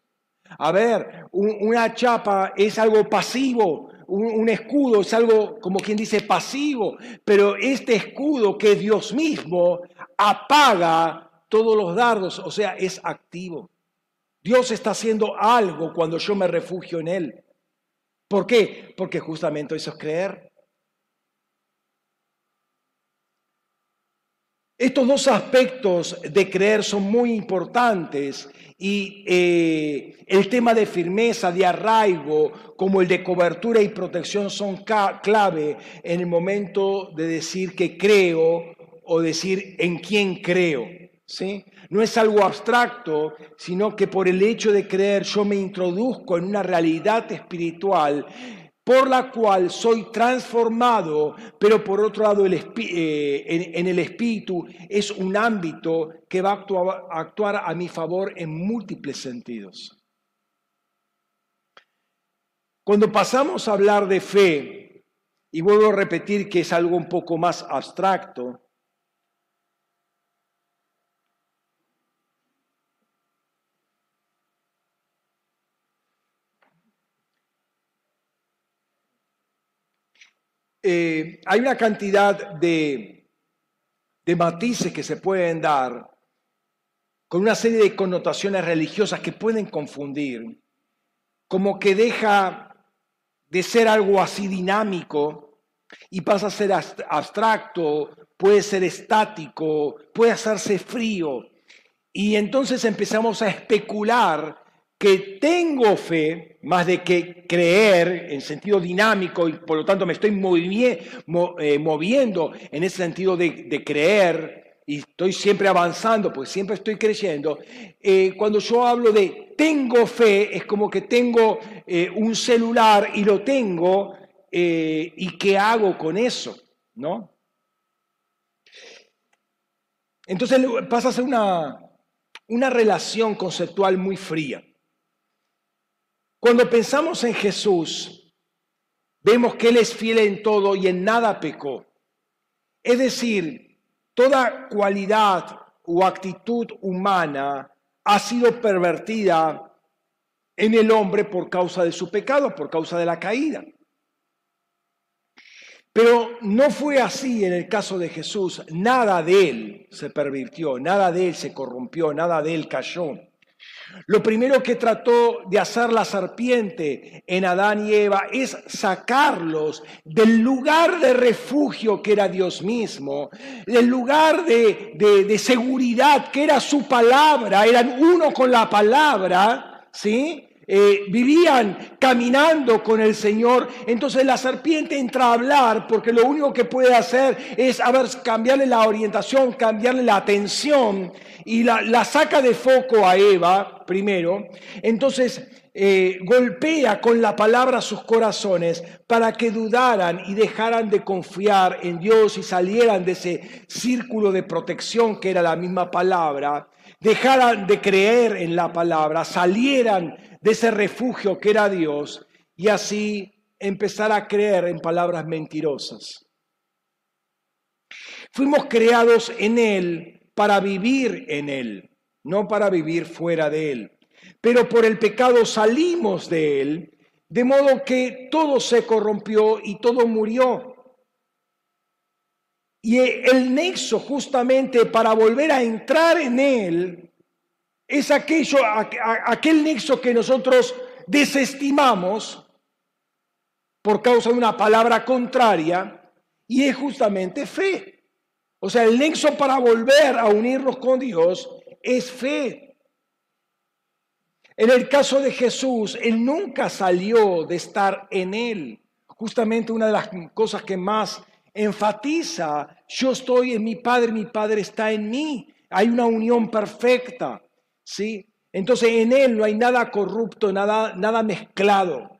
A ver, una chapa es algo pasivo, un, escudo es algo, como quien dice, pasivo, pero este escudo que Dios mismo apaga todos los dardos, o sea, es activo. Dios está haciendo algo cuando yo me refugio en Él. ¿Por qué? Porque justamente eso es creer. Estos dos aspectos de creer son muy importantes y eh, el tema de firmeza, de arraigo, como el de cobertura y protección son clave en el momento de decir que creo o decir en quién creo. ¿Sí? No es algo abstracto, sino que por el hecho de creer yo me introduzco en una realidad espiritual por la cual soy transformado, pero por otro lado el eh, en, el espíritu es un ámbito que va a actuar a mi favor en múltiples sentidos. Cuando pasamos a hablar de fe, y vuelvo a repetir que es algo un poco más abstracto, Eh, hay una cantidad de, de matices que se pueden dar con una serie de connotaciones religiosas que pueden confundir, como que deja de ser algo así dinámico y pasa a ser abstracto, puede ser estático, puede hacerse frío. Y entonces empezamos a especular que tengo fe, más de que creer en sentido dinámico y por lo tanto me estoy eh, moviendo en ese sentido de, creer y estoy siempre avanzando, pues siempre estoy creyendo, eh, cuando yo hablo de tengo fe, es como que tengo eh, un celular y lo tengo, ¿y qué hago con eso? ¿No? Entonces pasa a ser una, una relación conceptual muy fría. Cuando pensamos en Jesús, vemos que Él es fiel en todo y en nada pecó. Es decir, toda cualidad o actitud humana ha sido pervertida en el hombre por causa de su pecado, por causa de la caída. Pero no fue así en el caso de Jesús. Nada de él se pervirtió, nada de él se corrompió, nada de él cayó. Lo primero que trató de hacer la serpiente en Adán y Eva es sacarlos del lugar de refugio que era Dios mismo, del lugar de, seguridad que era su palabra, eran uno con la palabra, ¿sí? Eh, vivían caminando con el Señor, entonces la serpiente entra a hablar porque lo único que puede hacer es cambiarle la orientación, cambiarle la atención y la, saca de foco a Eva primero. Entonces eh, golpea con la palabra sus corazones para que dudaran y dejaran de confiar en Dios y salieran de ese círculo de protección que era la misma palabra, dejaran de creer en la palabra, salieran de ese refugio que era Dios y así empezar a creer en palabras mentirosas. Fuimos creados en Él para vivir en Él, no para vivir fuera de Él. Pero por el pecado salimos de Él, de modo que todo se corrompió y todo murió. Y el nexo justamente para volver a entrar en Él es aquello, aquel nexo que nosotros desestimamos, por causa de una palabra contraria y es justamente fe. O sea, el nexo para volver a unirnos con Dios es fe. En el caso de Jesús, Él nunca salió de estar en Él. Justamente una de las cosas que más enfatiza, yo estoy en mi Padre, mi Padre está en mí. Hay una unión perfecta, ¿sí? Entonces en Él no hay nada corrupto, nada, nada mezclado.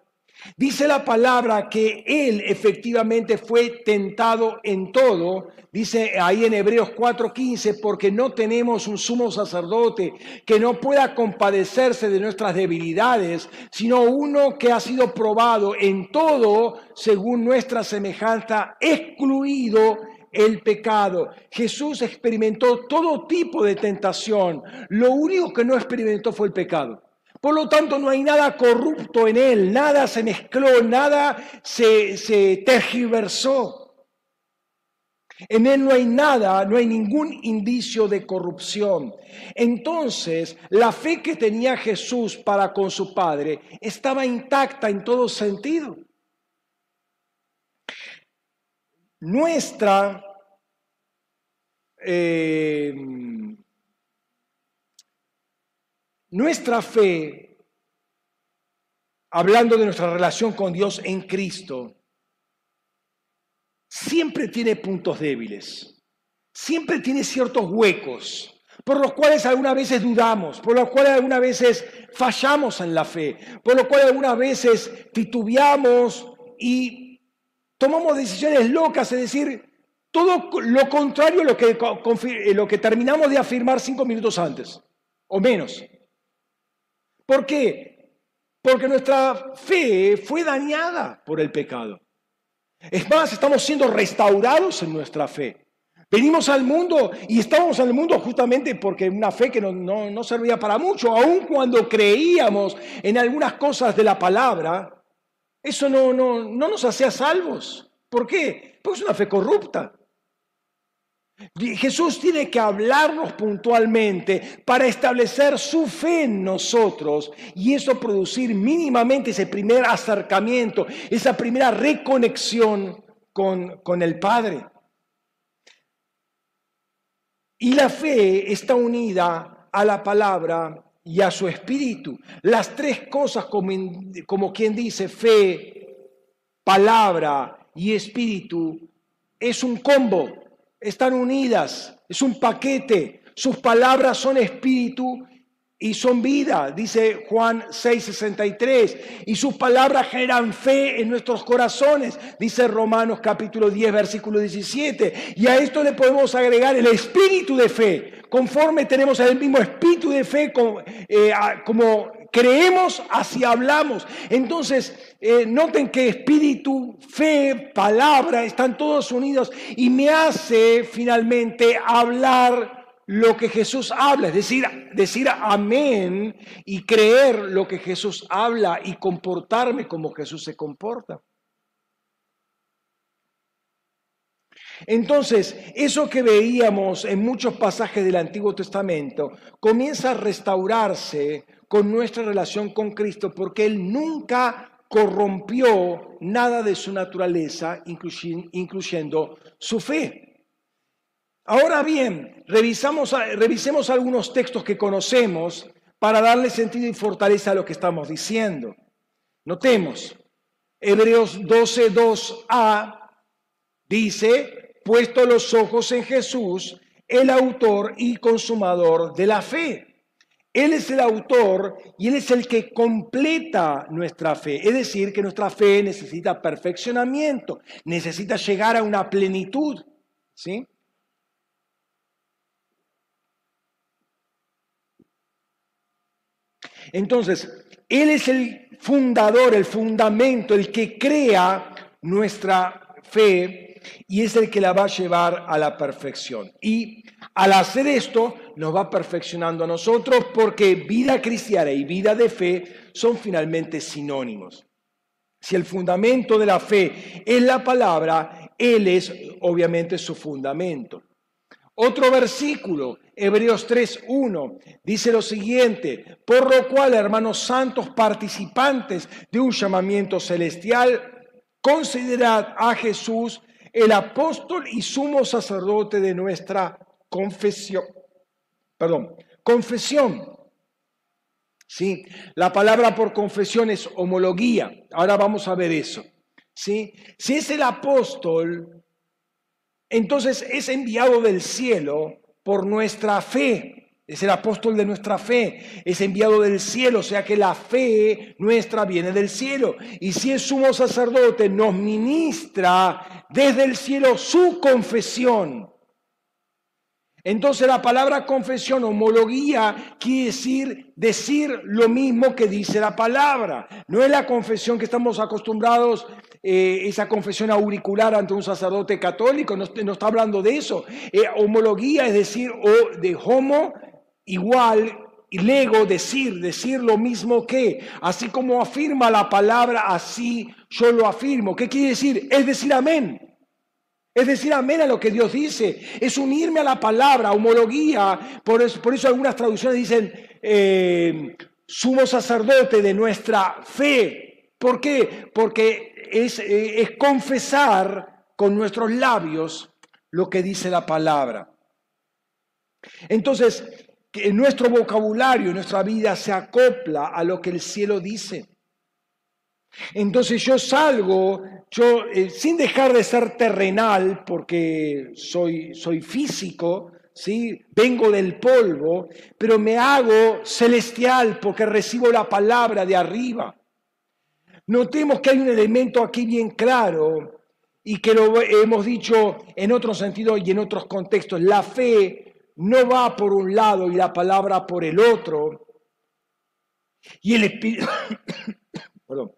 Dice la palabra que Él efectivamente fue tentado en todo, dice ahí en Hebreos 4:15, porque no tenemos un sumo sacerdote que no pueda compadecerse de nuestras debilidades, sino uno que ha sido probado en todo según nuestra semejanza, excluido el pecado. Jesús experimentó todo tipo de tentación. Lo único que no experimentó fue el pecado. Por lo tanto, no hay nada corrupto en él, nada se mezcló, nada se, tergiversó. En él no hay nada, no hay ningún indicio de corrupción. Entonces, la fe que tenía Jesús para con su Padre estaba intacta en todo sentido. Nuestra eh, nuestra fe, hablando de nuestra relación con Dios en Cristo, siempre tiene puntos débiles, siempre tiene ciertos huecos por los cuales algunas veces dudamos, por los cuales algunas veces fallamos en la fe, por los cuales algunas veces titubeamos y tomamos decisiones locas, es decir, todo lo contrario a lo que, lo que terminamos de afirmar cinco minutos antes, o menos. ¿Por qué? Porque nuestra fe fue dañada por el pecado. Es más, estamos siendo restaurados en nuestra fe. Venimos al mundo y estábamos el mundo justamente porque una fe que no, servía para mucho, aun cuando creíamos en algunas cosas de la palabra, eso no, no, no nos hacía salvos. ¿Por qué? Porque es una fe corrupta. Jesús tiene que hablarnos puntualmente para establecer su fe en nosotros y eso producir mínimamente ese primer acercamiento, esa primera reconexión con, con el Padre. Y la fe está unida a la palabra y a su espíritu. Las tres cosas, como, como quien dice, fe, palabra y espíritu, es un combo. Están unidas, es un paquete, sus palabras son espíritu y son vida, dice Juan 6:63, y sus palabras generan fe en nuestros corazones, dice Romanos capítulo 10, versículo 17, y a esto le podemos agregar el espíritu de fe, conforme tenemos el mismo espíritu de fe como, eh, como creemos, así hablamos. Entonces, eh, noten que espíritu, fe, palabra están todos unidos y me hace finalmente hablar lo que Jesús habla, es decir, decir amén y creer lo que Jesús habla y comportarme como Jesús se comporta. Entonces, eso que veíamos en muchos pasajes del Antiguo Testamento comienza a restaurarse con nuestra relación con Cristo porque Él nunca corrompió nada de su naturaleza, incluyendo su fe. Ahora bien, revisemos algunos textos que conocemos para darle sentido y fortaleza a lo que estamos diciendo. Notemos, Hebreos 12, 2a dice, puesto los ojos en Jesús, el autor y consumador de la fe. Él es el autor y Él es el que completa nuestra fe. Es decir, que nuestra fe necesita perfeccionamiento, necesita llegar a una plenitud. ¿Sí? Entonces, Él es el fundador, el fundamento, el que crea nuestra fe y es el que la va a llevar a la perfección. Y al hacer esto, nos va perfeccionando a nosotros porque vida cristiana y vida de fe son finalmente sinónimos. Si el fundamento de la fe es la palabra, Él es obviamente su fundamento. Otro versículo, Hebreos 3.1, dice lo siguiente, por lo cual, hermanos santos, participantes de un llamamiento celestial, considerad a Jesús el apóstol y sumo sacerdote de nuestra confesión. Perdón, confesión. ¿Sí? La palabra por confesión es homología. Ahora vamos a ver eso. ¿Sí? Si es el apóstol, entonces es enviado del cielo por nuestra fe. Es el apóstol de nuestra fe, es enviado del cielo, o sea que la fe nuestra viene del cielo. Y si es sumo sacerdote, nos ministra desde el cielo su confesión. Entonces la palabra confesión, homología, quiere decir decir lo mismo que dice la palabra. No es la confesión que estamos acostumbrados, eh, esa confesión auricular ante un sacerdote católico, no, está hablando de eso. Eh, homología es decir, o de homo igual y lego decir, decir lo mismo que, así como afirma la palabra, así yo lo afirmo. ¿Qué quiere decir? Es decir amén. Es decir amén a lo que Dios dice. Es unirme a la palabra, homología. Por eso, por eso algunas traducciones dicen eh, sumo sacerdote de nuestra fe. ¿Por qué? Porque es, eh, es confesar con nuestros labios lo que dice la palabra. Entonces, que nuestro vocabulario, nuestra vida se acopla a lo que el cielo dice. Entonces yo salgo, yo eh, sin dejar de ser terrenal, porque soy, soy físico, ¿sí? vengo del polvo, pero me hago celestial porque recibo la palabra de arriba. Notemos que hay un elemento aquí bien claro y que lo hemos dicho en otro sentido y en otros contextos. La fe no va por un lado y la palabra por el otro. Y el Espíritu, perdón.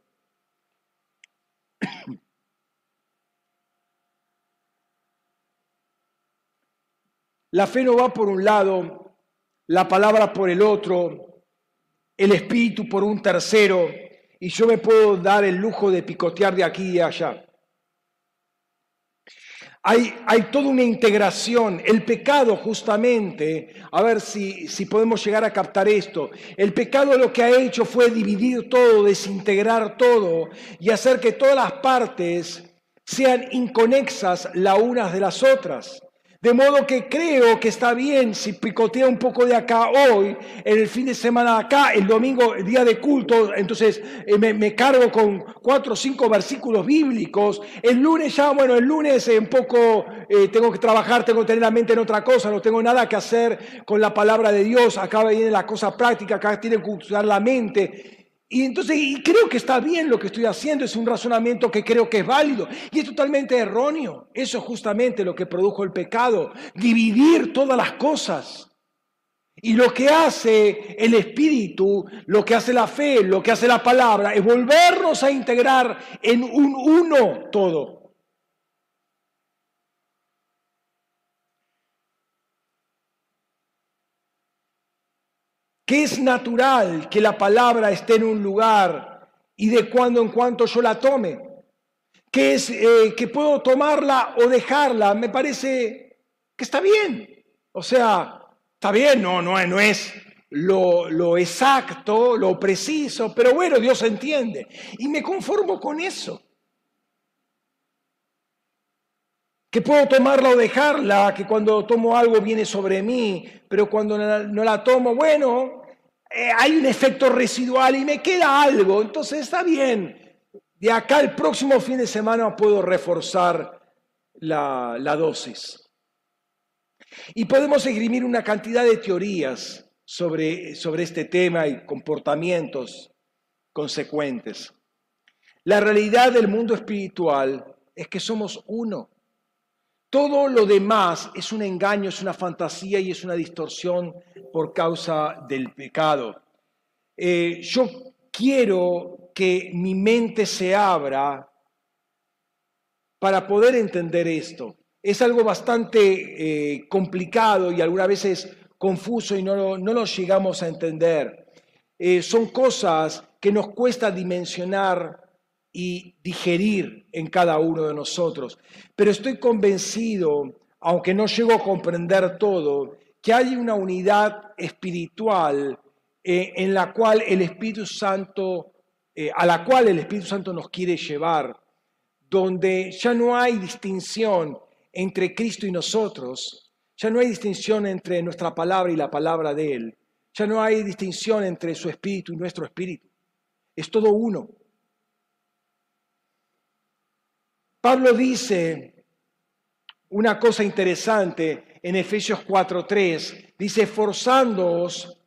La fe no va por un lado, la palabra por el otro, el espíritu por un tercero, y yo me puedo dar el lujo de picotear de aquí y allá. Hay, toda una integración. El pecado justamente, a ver si, si podemos llegar a captar esto, el pecado lo que ha hecho fue dividir todo, desintegrar todo y hacer que todas las partes sean inconexas las unas de las otras. De modo que creo que está bien si picotea un poco de acá hoy, en el fin de semana acá, el domingo, día de culto, entonces eh, me, cargo con cuatro o cinco versículos bíblicos. El lunes ya, bueno, el lunes un poco eh, tengo que trabajar, tengo que tener la mente en otra cosa, no tengo nada que hacer con la palabra de Dios, acá viene la cosa práctica, acá tiene que usar la mente. Y entonces, creo que está bien lo que estoy haciendo, es un razonamiento que creo que es válido y es totalmente erróneo. Eso es justamente lo que produjo el pecado, dividir todas las cosas. Y lo que hace el Espíritu, lo que hace la fe, lo que hace la palabra, es volvernos a integrar en un uno todo. Que es natural que la palabra esté en un lugar y de cuando en cuando yo la tome, que es eh, que puedo tomarla o dejarla, me parece que está bien. O sea, está bien, no, no, no es lo, lo exacto, lo preciso, pero bueno, Dios entiende. Y me conformo con eso. Que puedo tomarla o dejarla, que cuando tomo algo viene sobre mí, pero cuando no la tomo, bueno, eh, hay un efecto residual y me queda algo, entonces está bien. De acá el próximo fin de semana puedo reforzar la, dosis. Y podemos esgrimir una cantidad de teorías sobre, sobre este tema y comportamientos consecuentes. La realidad del mundo espiritual es que somos uno. Todo lo demás es un engaño, es una fantasía y es una distorsión por causa del pecado. Eh, yo quiero que mi mente se abra para poder entender esto. Es algo bastante eh, complicado y algunas veces confuso y no lo, no lo llegamos a entender. Eh, son cosas que nos cuesta dimensionar y digerir en cada uno de nosotros. Pero estoy convencido, aunque no llego a comprender todo, que hay una unidad espiritual eh, en la cual el Espíritu Santo, eh, a la cual el Espíritu Santo nos quiere llevar donde ya no hay distinción entre Cristo y nosotros, ya no hay distinción entre nuestra palabra y la palabra de Él, ya no hay distinción entre su espíritu y nuestro espíritu, es todo uno. Pablo dice una cosa interesante en Efesios 4:3, dice, esforzándoos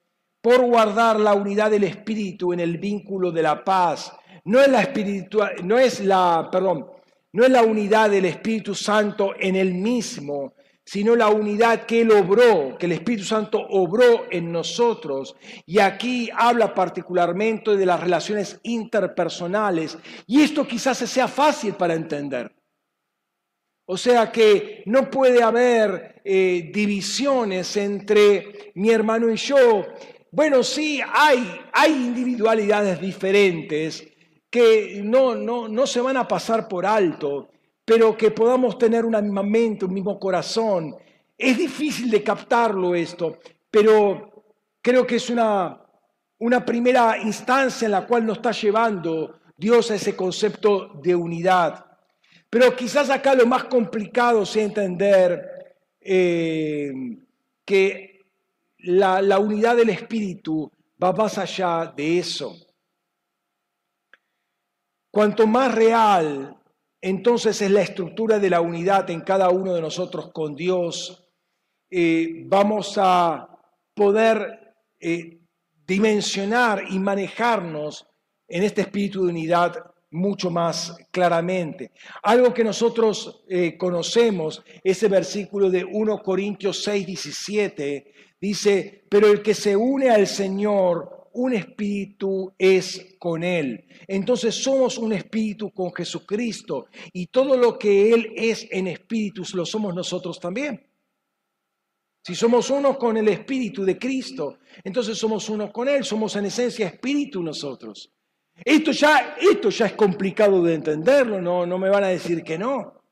por guardar la unidad del espíritu en el vínculo de la paz. No es la espiritual, no es la, perdón, no es la unidad del Espíritu Santo en el mismo, sino la unidad que Él obró, que el Espíritu Santo obró en nosotros. Y aquí habla particularmente de las relaciones interpersonales. Y esto quizás sea fácil para entender. O sea que no puede haber eh, divisiones entre mi hermano y yo. Bueno, sí, hay, hay individualidades diferentes que no, no, no se van a pasar por alto, pero que podamos tener una misma mente, un mismo corazón. Es difícil de captarlo esto, pero creo que es una, una primera instancia en la cual nos está llevando Dios a ese concepto de unidad. Pero quizás acá lo más complicado sea entender eh, que la, la unidad del Espíritu va más allá de eso. Cuanto más real entonces es la estructura de la unidad en cada uno de nosotros con Dios, eh, vamos a poder eh, dimensionar y manejarnos en este espíritu de unidad mucho más claramente. Algo que nosotros eh, conocemos, ese versículo de 1 Corintios 6, 17, dice, pero el que se une al Señor, un espíritu es con Él. Entonces somos un espíritu con Jesucristo y todo lo que Él es en espíritus lo somos nosotros también. Si somos uno con el espíritu de Cristo, entonces somos uno con Él, somos en esencia espíritu nosotros. Esto ya, esto ya es complicado de entenderlo, no, no me van a decir que no.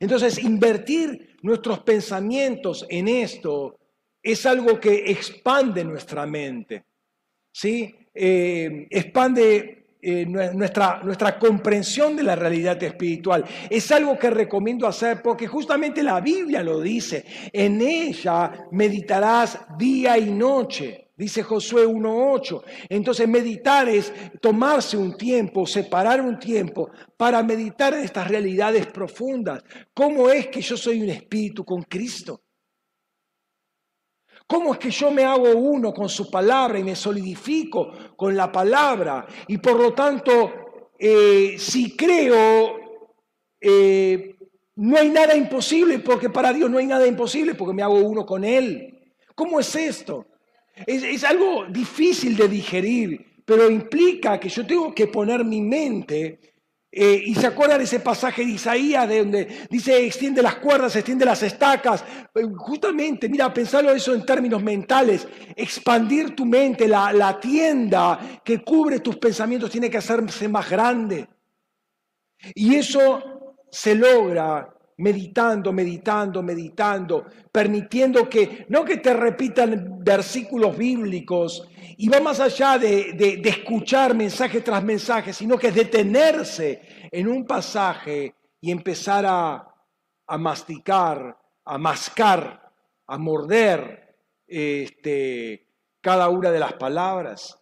Entonces, invertir nuestros pensamientos en esto es algo que expande nuestra mente, ¿sí? Eh, expande eh, nuestra, nuestra comprensión de la realidad espiritual. Es algo que recomiendo hacer porque justamente la Biblia lo dice. En ella meditarás día y noche. Dice Josué 1.8. Entonces meditar es tomarse un tiempo, separar un tiempo para meditar en estas realidades profundas. ¿Cómo es que yo soy un espíritu con Cristo? ¿Cómo es que yo me hago uno con su palabra y me solidifico con la palabra? Y por lo tanto, eh, si creo, eh, no hay nada imposible, porque para Dios no hay nada imposible, porque me hago uno con Él. ¿Cómo es esto? Es, algo difícil de digerir, pero implica que yo tengo que poner mi mente eh, y se acuerdan ese pasaje de Isaías de donde dice extiende las cuerdas, extiende las estacas. Eh, justamente, mira, pensarlo eso en términos mentales. Expandir tu mente, la, la tienda que cubre tus pensamientos tiene que hacerse más grande. Y eso se logra meditando, meditando, meditando, permitiendo que, no que te repitan versículos bíblicos, y va más allá de, escuchar mensaje tras mensaje, sino que es detenerse en un pasaje y empezar a, a masticar, a mascar, a morder este, cada una de las palabras.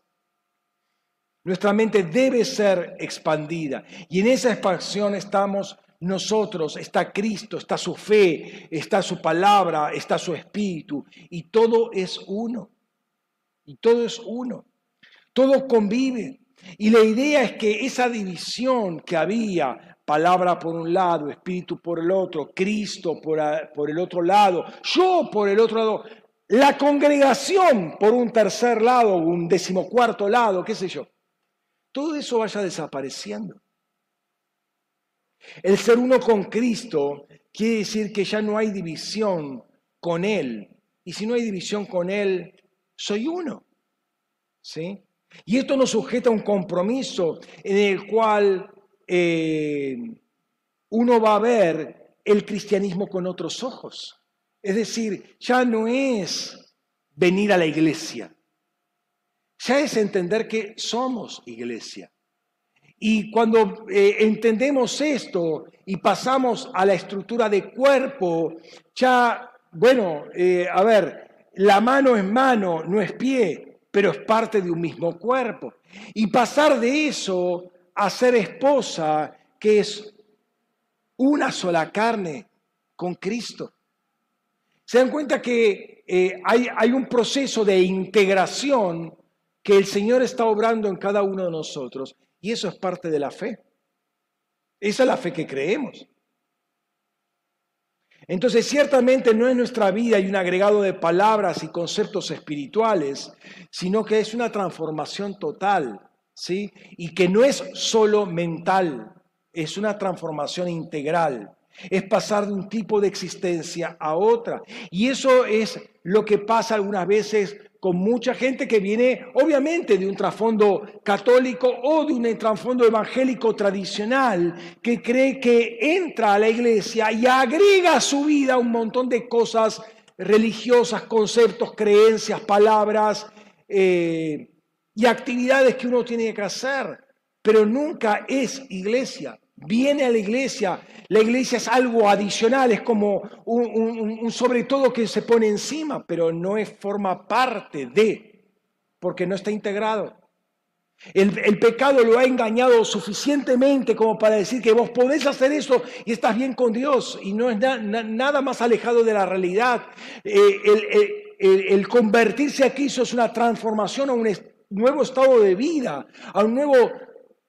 Nuestra mente debe ser expandida y en esa expansión estamos nosotros, está Cristo, está su fe, está su palabra, está su espíritu, y todo es uno. Y todo es uno. Todo convive. Y la idea es que esa división que había, palabra por un lado, espíritu por el otro, Cristo por, por el otro lado, yo por el otro lado, la congregación por un tercer lado, un decimocuarto lado, qué sé yo, todo eso vaya desapareciendo. El ser uno con Cristo quiere decir que ya no hay división con Él. Y si no hay división con Él, soy uno. ¿Sí? Y esto nos sujeta a un compromiso en el cual eh, uno va a ver el cristianismo con otros ojos. Es decir, ya no es venir a la iglesia, ya es entender que somos iglesia Y cuando eh, entendemos esto y pasamos a la estructura de cuerpo, ya, bueno, eh, a ver, la mano es mano, no es pie, pero es parte de un mismo cuerpo. Y pasar de eso a ser esposa, que es una sola carne con Cristo. Se dan cuenta que eh, hay, hay un proceso de integración que el Señor está obrando en cada uno de nosotros y eso es parte de la fe. Esa es la fe que creemos. Entonces, ciertamente no es nuestra vida y un agregado de palabras y conceptos espirituales, sino que es una transformación total, ¿sí? Y que no es solo mental, es una transformación integral. Es pasar de un tipo de existencia a otra. Y eso es lo que pasa algunas veces con mucha gente que viene obviamente de un trasfondo católico o de un trasfondo evangélico tradicional, que cree que entra a la iglesia y agrega a su vida un montón de cosas religiosas, conceptos, creencias, palabras eh, y actividades que uno tiene que hacer, pero nunca es iglesia viene a la iglesia. La iglesia es algo adicional, es como un, sobre todo que se pone encima, pero no es, forma parte de, porque no está integrado. El, pecado lo ha engañado suficientemente como para decir que vos podés hacer eso y estás bien con Dios y no es nada más alejado de la realidad. Eh, el, el, convertirse a Cristo es una transformación a un nuevo estado de vida, a un nuevo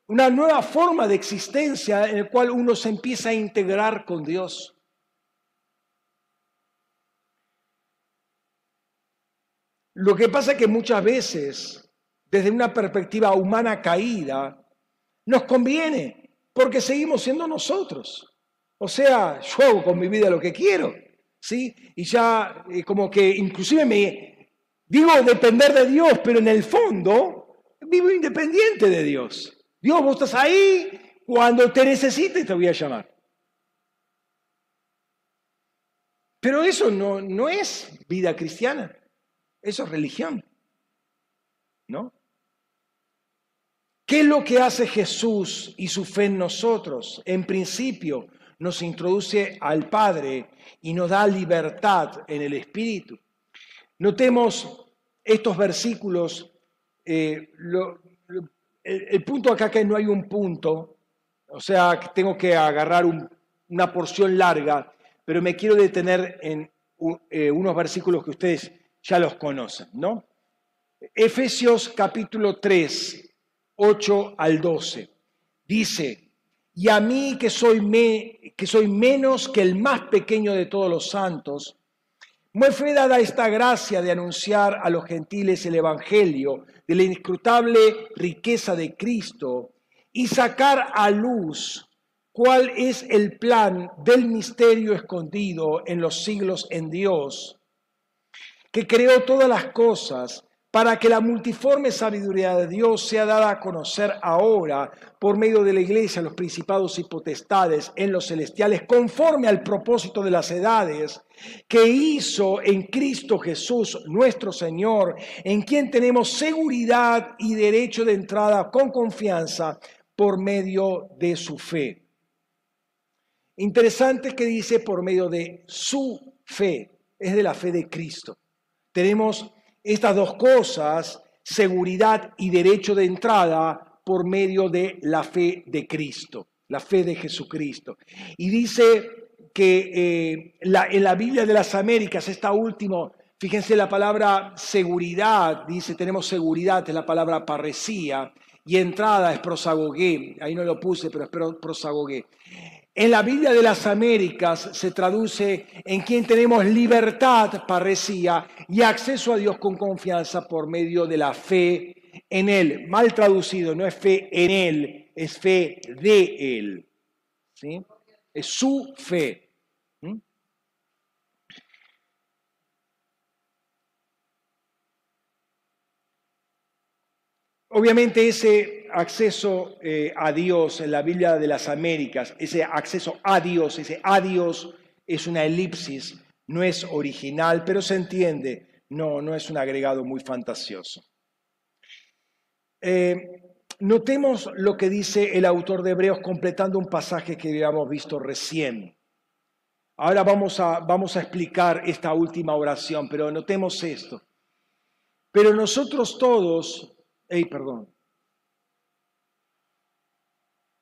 una nueva forma de existencia en la cual uno se empieza a integrar con Dios. Lo que pasa es que muchas veces, desde una perspectiva humana caída, nos conviene, porque seguimos siendo nosotros. O sea, yo hago con mi vida lo que quiero, ¿sí? Y ya eh, como que inclusive me digo depender de Dios, pero en el fondo vivo independiente de Dios. Dios, vos estás ahí, cuando te necesite te voy a llamar. Pero eso no, no es vida cristiana, eso es religión. ¿No? ¿Qué es lo que hace Jesús y su fe en nosotros? En principio, nos introduce al Padre y nos da libertad en el Espíritu. Notemos estos versículos, eh, el, punto acá que no hay un punto, o sea, que tengo que agarrar una porción larga, pero me quiero detener en eh, unos versículos que ustedes ya los conocen, ¿no? Efesios capítulo 3, 8 al 12. Dice, y a mí que soy, me, que soy menos que el más pequeño de todos los santos, me fue dada esta gracia de anunciar a los gentiles el Evangelio de la inescrutable riqueza de Cristo y sacar a luz cuál es el plan del misterio escondido en los siglos en Dios, que creó todas las cosas para que la multiforme sabiduría de Dios sea dada a conocer ahora por medio de la iglesia, los principados y potestades en los celestiales, conforme al propósito de las edades que hizo en Cristo Jesús nuestro Señor, en quien tenemos seguridad y derecho de entrada con confianza por medio de su fe. Interesante que dice por medio de su fe, es de la fe de Cristo. Tenemos estas dos cosas, seguridad y derecho de entrada por medio de la fe de Cristo, la fe de Jesucristo. Y dice que eh, en la Biblia de las Américas, esta última, fíjense la palabra seguridad, dice, tenemos seguridad, es la palabra parresía, y entrada es prosagogué, ahí no lo puse, pero es prosagogué. En la Biblia de las Américas se traduce en quien tenemos libertad, parecía, y acceso a Dios con confianza por medio de la fe en Él. Mal traducido, no es fe en Él, es fe de Él. ¿sí? Es su fe. ¿Mm? Obviamente ese acceso eh, a Dios en la Biblia de las Américas, ese acceso a Dios, ese a Dios es una elipsis, no es original, pero se entiende, no, no es un agregado muy fantasioso. Eh, notemos lo que dice el autor de Hebreos completando un pasaje que habíamos visto recién. Ahora vamos a, vamos a explicar esta última oración, pero notemos esto. Pero nosotros todos, hey, perdón.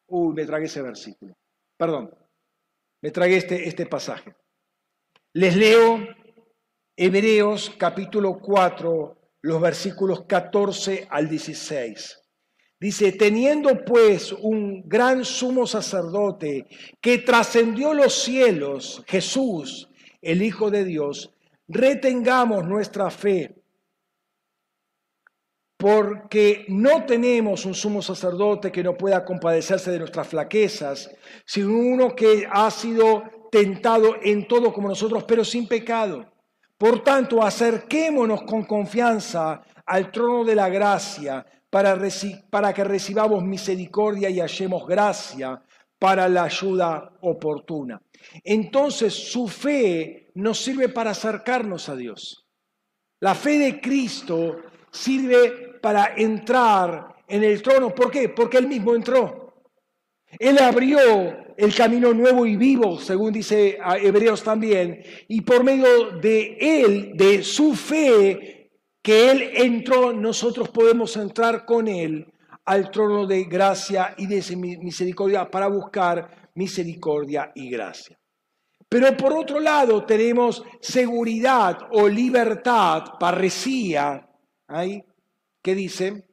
Uy, me tragué ese versículo. Perdón, me tragué este, este pasaje. Les leo Hebreos capítulo 4, los versículos 14 al 16. Dice, teniendo pues un gran sumo sacerdote que trascendió los cielos, Jesús, el Hijo de Dios, retengamos nuestra fe, porque no tenemos un sumo sacerdote que no pueda compadecerse de nuestras flaquezas, sino uno que ha sido tentado en todo como nosotros, pero sin pecado. Por tanto, acerquémonos con confianza al trono de la gracia para, para que recibamos misericordia y hallemos gracia para la ayuda oportuna. Entonces su fe nos sirve para acercarnos a Dios. La fe de Cristo sirve para entrar en el trono. ¿Por qué? Porque Él mismo entró. Él abrió el camino nuevo y vivo, según dice Hebreos también, y por medio de Él, de su fe, que Él entró, nosotros podemos entrar con Él al trono de gracia y de misericordia para buscar misericordia y gracia. Pero por otro lado tenemos seguridad o libertad, parresía, ¿ahí? ¿Qué dice?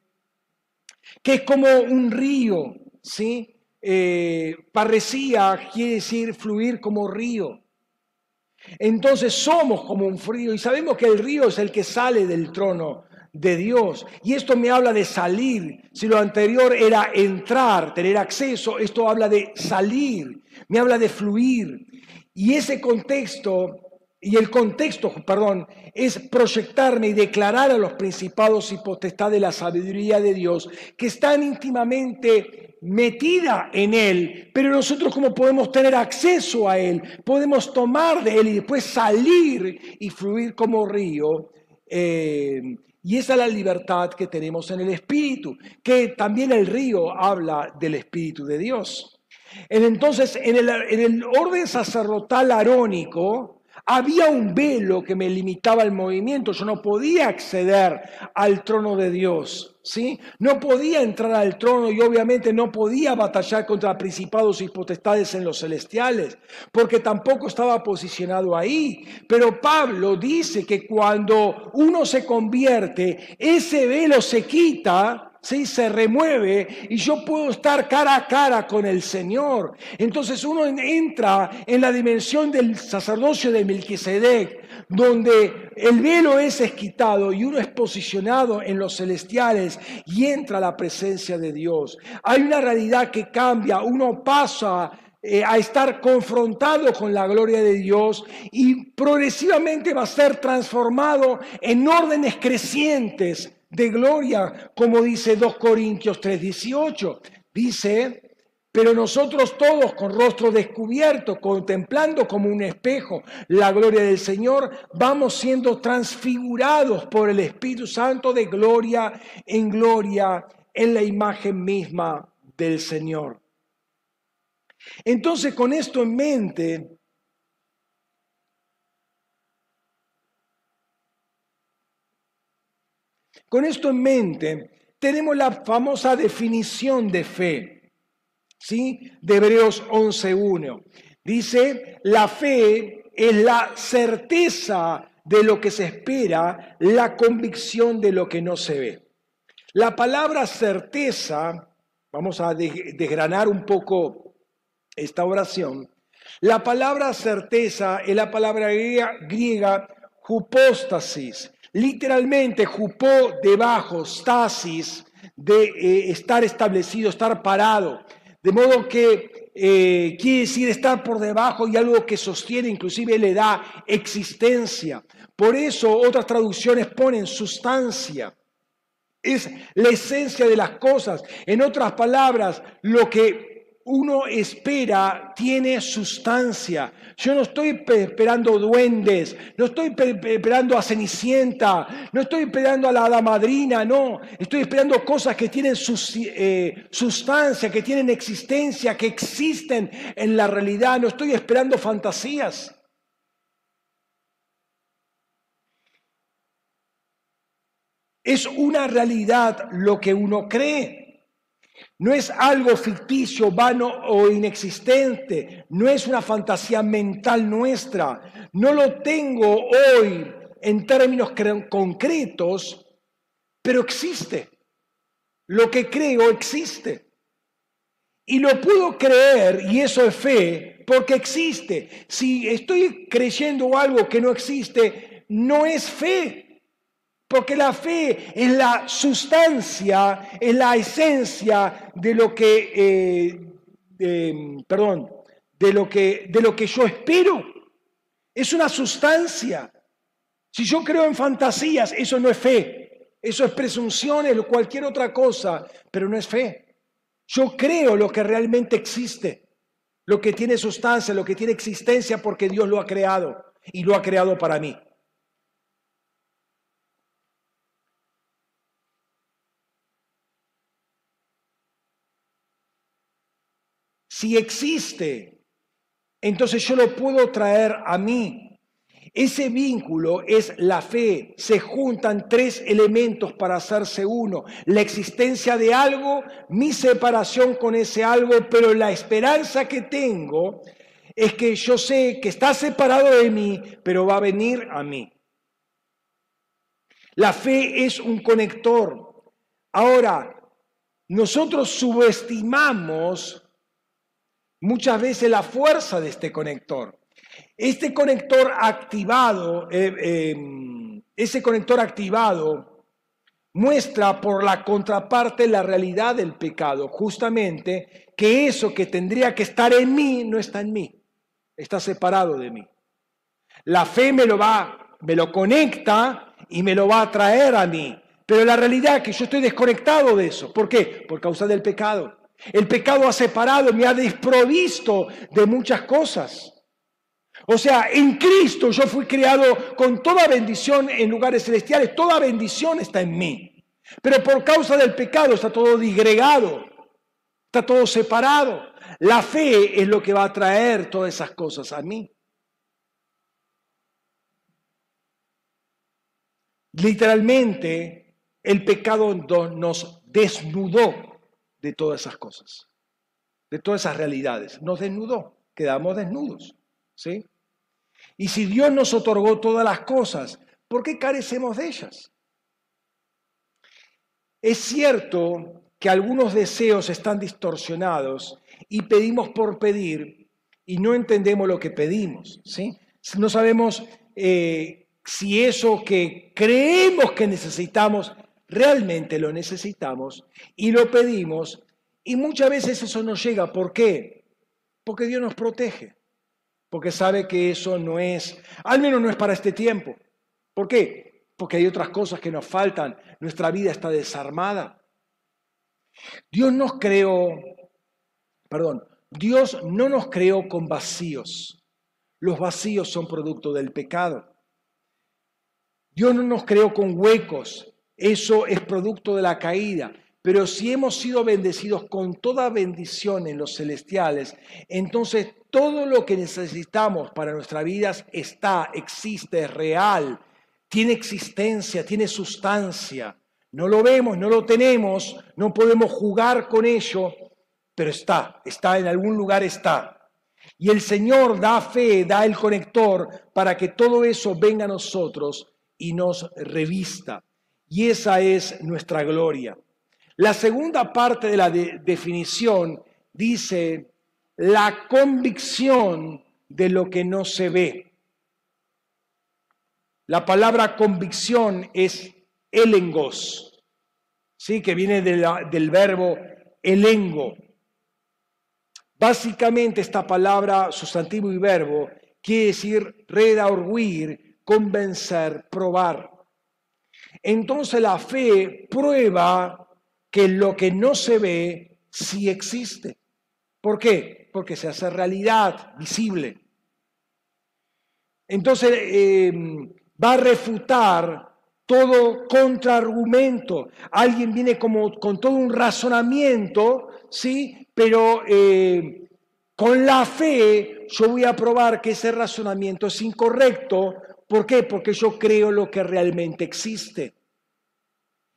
Que es como un río, ¿sí? eh, parresía quiere decir fluir como río. Entonces somos como un río y sabemos que el río es el que sale del trono de Dios. Y esto me habla de salir. Si lo anterior era entrar, tener acceso, esto habla de salir, me habla de fluir. Y ese contexto, y el contexto, perdón, es proyectarme y declarar a los principados y potestad de la sabiduría de Dios, que están íntimamente metida en Él, pero nosotros como podemos tener acceso a Él, podemos tomar de Él y después salir y fluir como río. Eh, y esa es la libertad que tenemos en el Espíritu, que también el río habla del Espíritu de Dios. Entonces, en el, en el orden sacerdotal arónico, había un velo que me limitaba el movimiento, yo no podía acceder al trono de Dios, ¿sí? No podía entrar al trono y obviamente no podía batallar contra principados y potestades en los celestiales, porque tampoco estaba posicionado ahí. Pero Pablo dice que cuando uno se convierte, ese velo se quita ¿sí? se remueve y yo puedo estar cara a cara con el Señor. Entonces uno entra en la dimensión del sacerdocio de Melquisedec, donde el velo es esquitado y uno es posicionado en los celestiales y entra a la presencia de Dios. Hay una realidad que cambia, uno pasa eh, a estar confrontado con la gloria de Dios y progresivamente va a ser transformado en órdenes crecientes de gloria, como dice 2 Corintios 3:18. Dice, pero nosotros todos con rostro descubierto, contemplando como un espejo la gloria del Señor, vamos siendo transfigurados por el Espíritu Santo de gloria en gloria en la imagen misma del Señor. Entonces, con esto en mente, Con esto en mente, tenemos la famosa definición de fe, ¿sí? De Hebreos 11.1. Dice, la fe es la certeza de lo que se espera, la convicción de lo que no se ve. La palabra certeza, vamos a desgranar un poco esta oración, la palabra certeza es la palabra griega, griega hupóstasis, Literalmente, jupó debajo, stasis, de eh, estar establecido, estar parado. De modo que eh, quiere decir estar por debajo y algo que sostiene, inclusive le da existencia. Por eso otras traducciones ponen sustancia. Es la esencia de las cosas. En otras palabras, lo que uno espera tiene sustancia. Yo no estoy esperando duendes, no estoy esperando a Cenicienta, no estoy esperando a la madrina, no. Estoy esperando cosas que tienen eh, sustancia, que tienen existencia, que existen en la realidad. No estoy esperando fantasías. Es una realidad lo que uno cree. No es algo ficticio, vano o inexistente. No es una fantasía mental nuestra. No lo tengo hoy en términos concretos, pero existe. Lo que creo existe. Y lo puedo creer, y eso es fe, porque existe. Si estoy creyendo algo que no existe, no es fe, porque la fe es la sustancia, es la esencia de lo que, eh, perdón, de lo que, de lo que yo espero. Es una sustancia. Si yo creo en fantasías, eso no es fe. Eso es presunciones o cualquier otra cosa, pero no es fe. Yo creo lo que realmente existe, lo que tiene sustancia, lo que tiene existencia porque Dios lo ha creado y lo ha creado para mí. Si existe, entonces yo lo puedo traer a mí. Ese vínculo es la fe. Se juntan tres elementos para hacerse uno. La existencia de algo, mi separación con ese algo, pero la esperanza que tengo es que yo sé que está separado de mí, pero va a venir a mí. La fe es un conector. Ahora, nosotros subestimamos muchas veces la fuerza de este conector. Este conector activado, eh, em, ese conector activado muestra por la contraparte la realidad del pecado, justamente que eso que tendría que estar en mí no está en mí, está separado de mí. La fe me lo va, me lo conecta y me lo va a traer a mí, pero la realidad es que yo estoy desconectado de eso. ¿Por qué? Por causa del pecado. El pecado ha separado, me ha desprovisto de muchas cosas. O sea, en Cristo yo fui creado con toda bendición en lugares celestiales, toda bendición está en mí. Pero por causa del pecado está todo digregado, está todo separado. La fe es lo que va a traer todas esas cosas a mí. Literalmente, el pecado nos desnudó de todas esas cosas, de todas esas realidades. Nos desnudó, quedamos desnudos. ¿sí? Y si Dios nos otorgó todas las cosas, ¿por qué carecemos de ellas? Es cierto que algunos deseos están distorsionados y pedimos por pedir y no entendemos lo que pedimos. ¿sí? No sabemos eh, si eso que creemos que necesitamos realmente lo necesitamos y lo pedimos y muchas veces eso no llega. ¿Por qué? Porque Dios nos protege, porque sabe que eso no es, al menos no es para este tiempo. ¿Por qué? Porque hay otras cosas que nos faltan, nuestra vida está desarmada. Dios nos creó, perdón, Dios no nos creó con vacíos. Los vacíos son producto del pecado. Dios no nos creó con huecos. Eso es producto de la caída. Pero si hemos sido bendecidos con toda bendición en los celestiales, entonces todo lo que necesitamos para nuestra vida está, existe, es real, tiene existencia, tiene sustancia. No lo vemos, no lo tenemos, no podemos jugar con ello, pero está, está en algún lugar, está. Y el Señor da fe, da el conector para que todo eso venga a nosotros y nos revista. Y esa es nuestra gloria. La segunda parte de la definición dice la convicción de lo que no se ve. La palabra convicción es elengos, ¿sí? que viene del verbo elengo. Básicamente esta palabra, sustantivo y verbo, quiere decir redaurguir, convencer, probar. Entonces la fe prueba que lo que no se ve sí existe. ¿Por qué? Porque se hace realidad, visible. Entonces eh, va a refutar todo contraargumento. Alguien viene como con todo un razonamiento, ¿sí? Pero eh, con la fe yo voy a probar que ese razonamiento es incorrecto. ¿Por qué? Porque yo creo lo que realmente existe.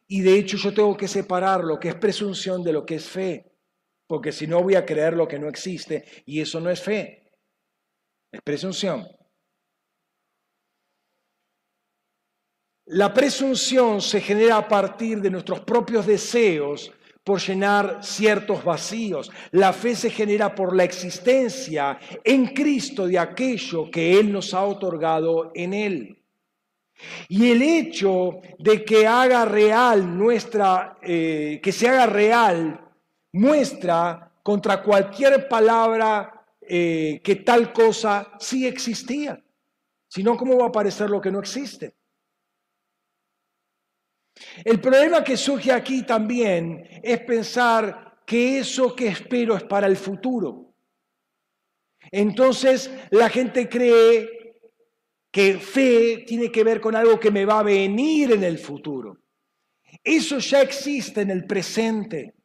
Y de hecho yo tengo que separar lo que es presunción de lo que es fe. Porque si no voy a creer lo que no existe. Y eso no es fe. Es presunción. La presunción se genera a partir de nuestros propios deseos por llenar ciertos vacíos. La fe se genera por la existencia en Cristo de aquello que Él nos ha otorgado en Él. Y el hecho de que haga real nuestra, eh, que se haga real, muestra contra cualquier palabra eh, que tal cosa sí existía. Si no, ¿cómo va a aparecer lo que no existe? El problema que surge aquí también es pensar que eso que espero es para el futuro. Entonces la gente cree que fe tiene que ver con algo que me va a venir en el futuro. Eso ya existe en el presente,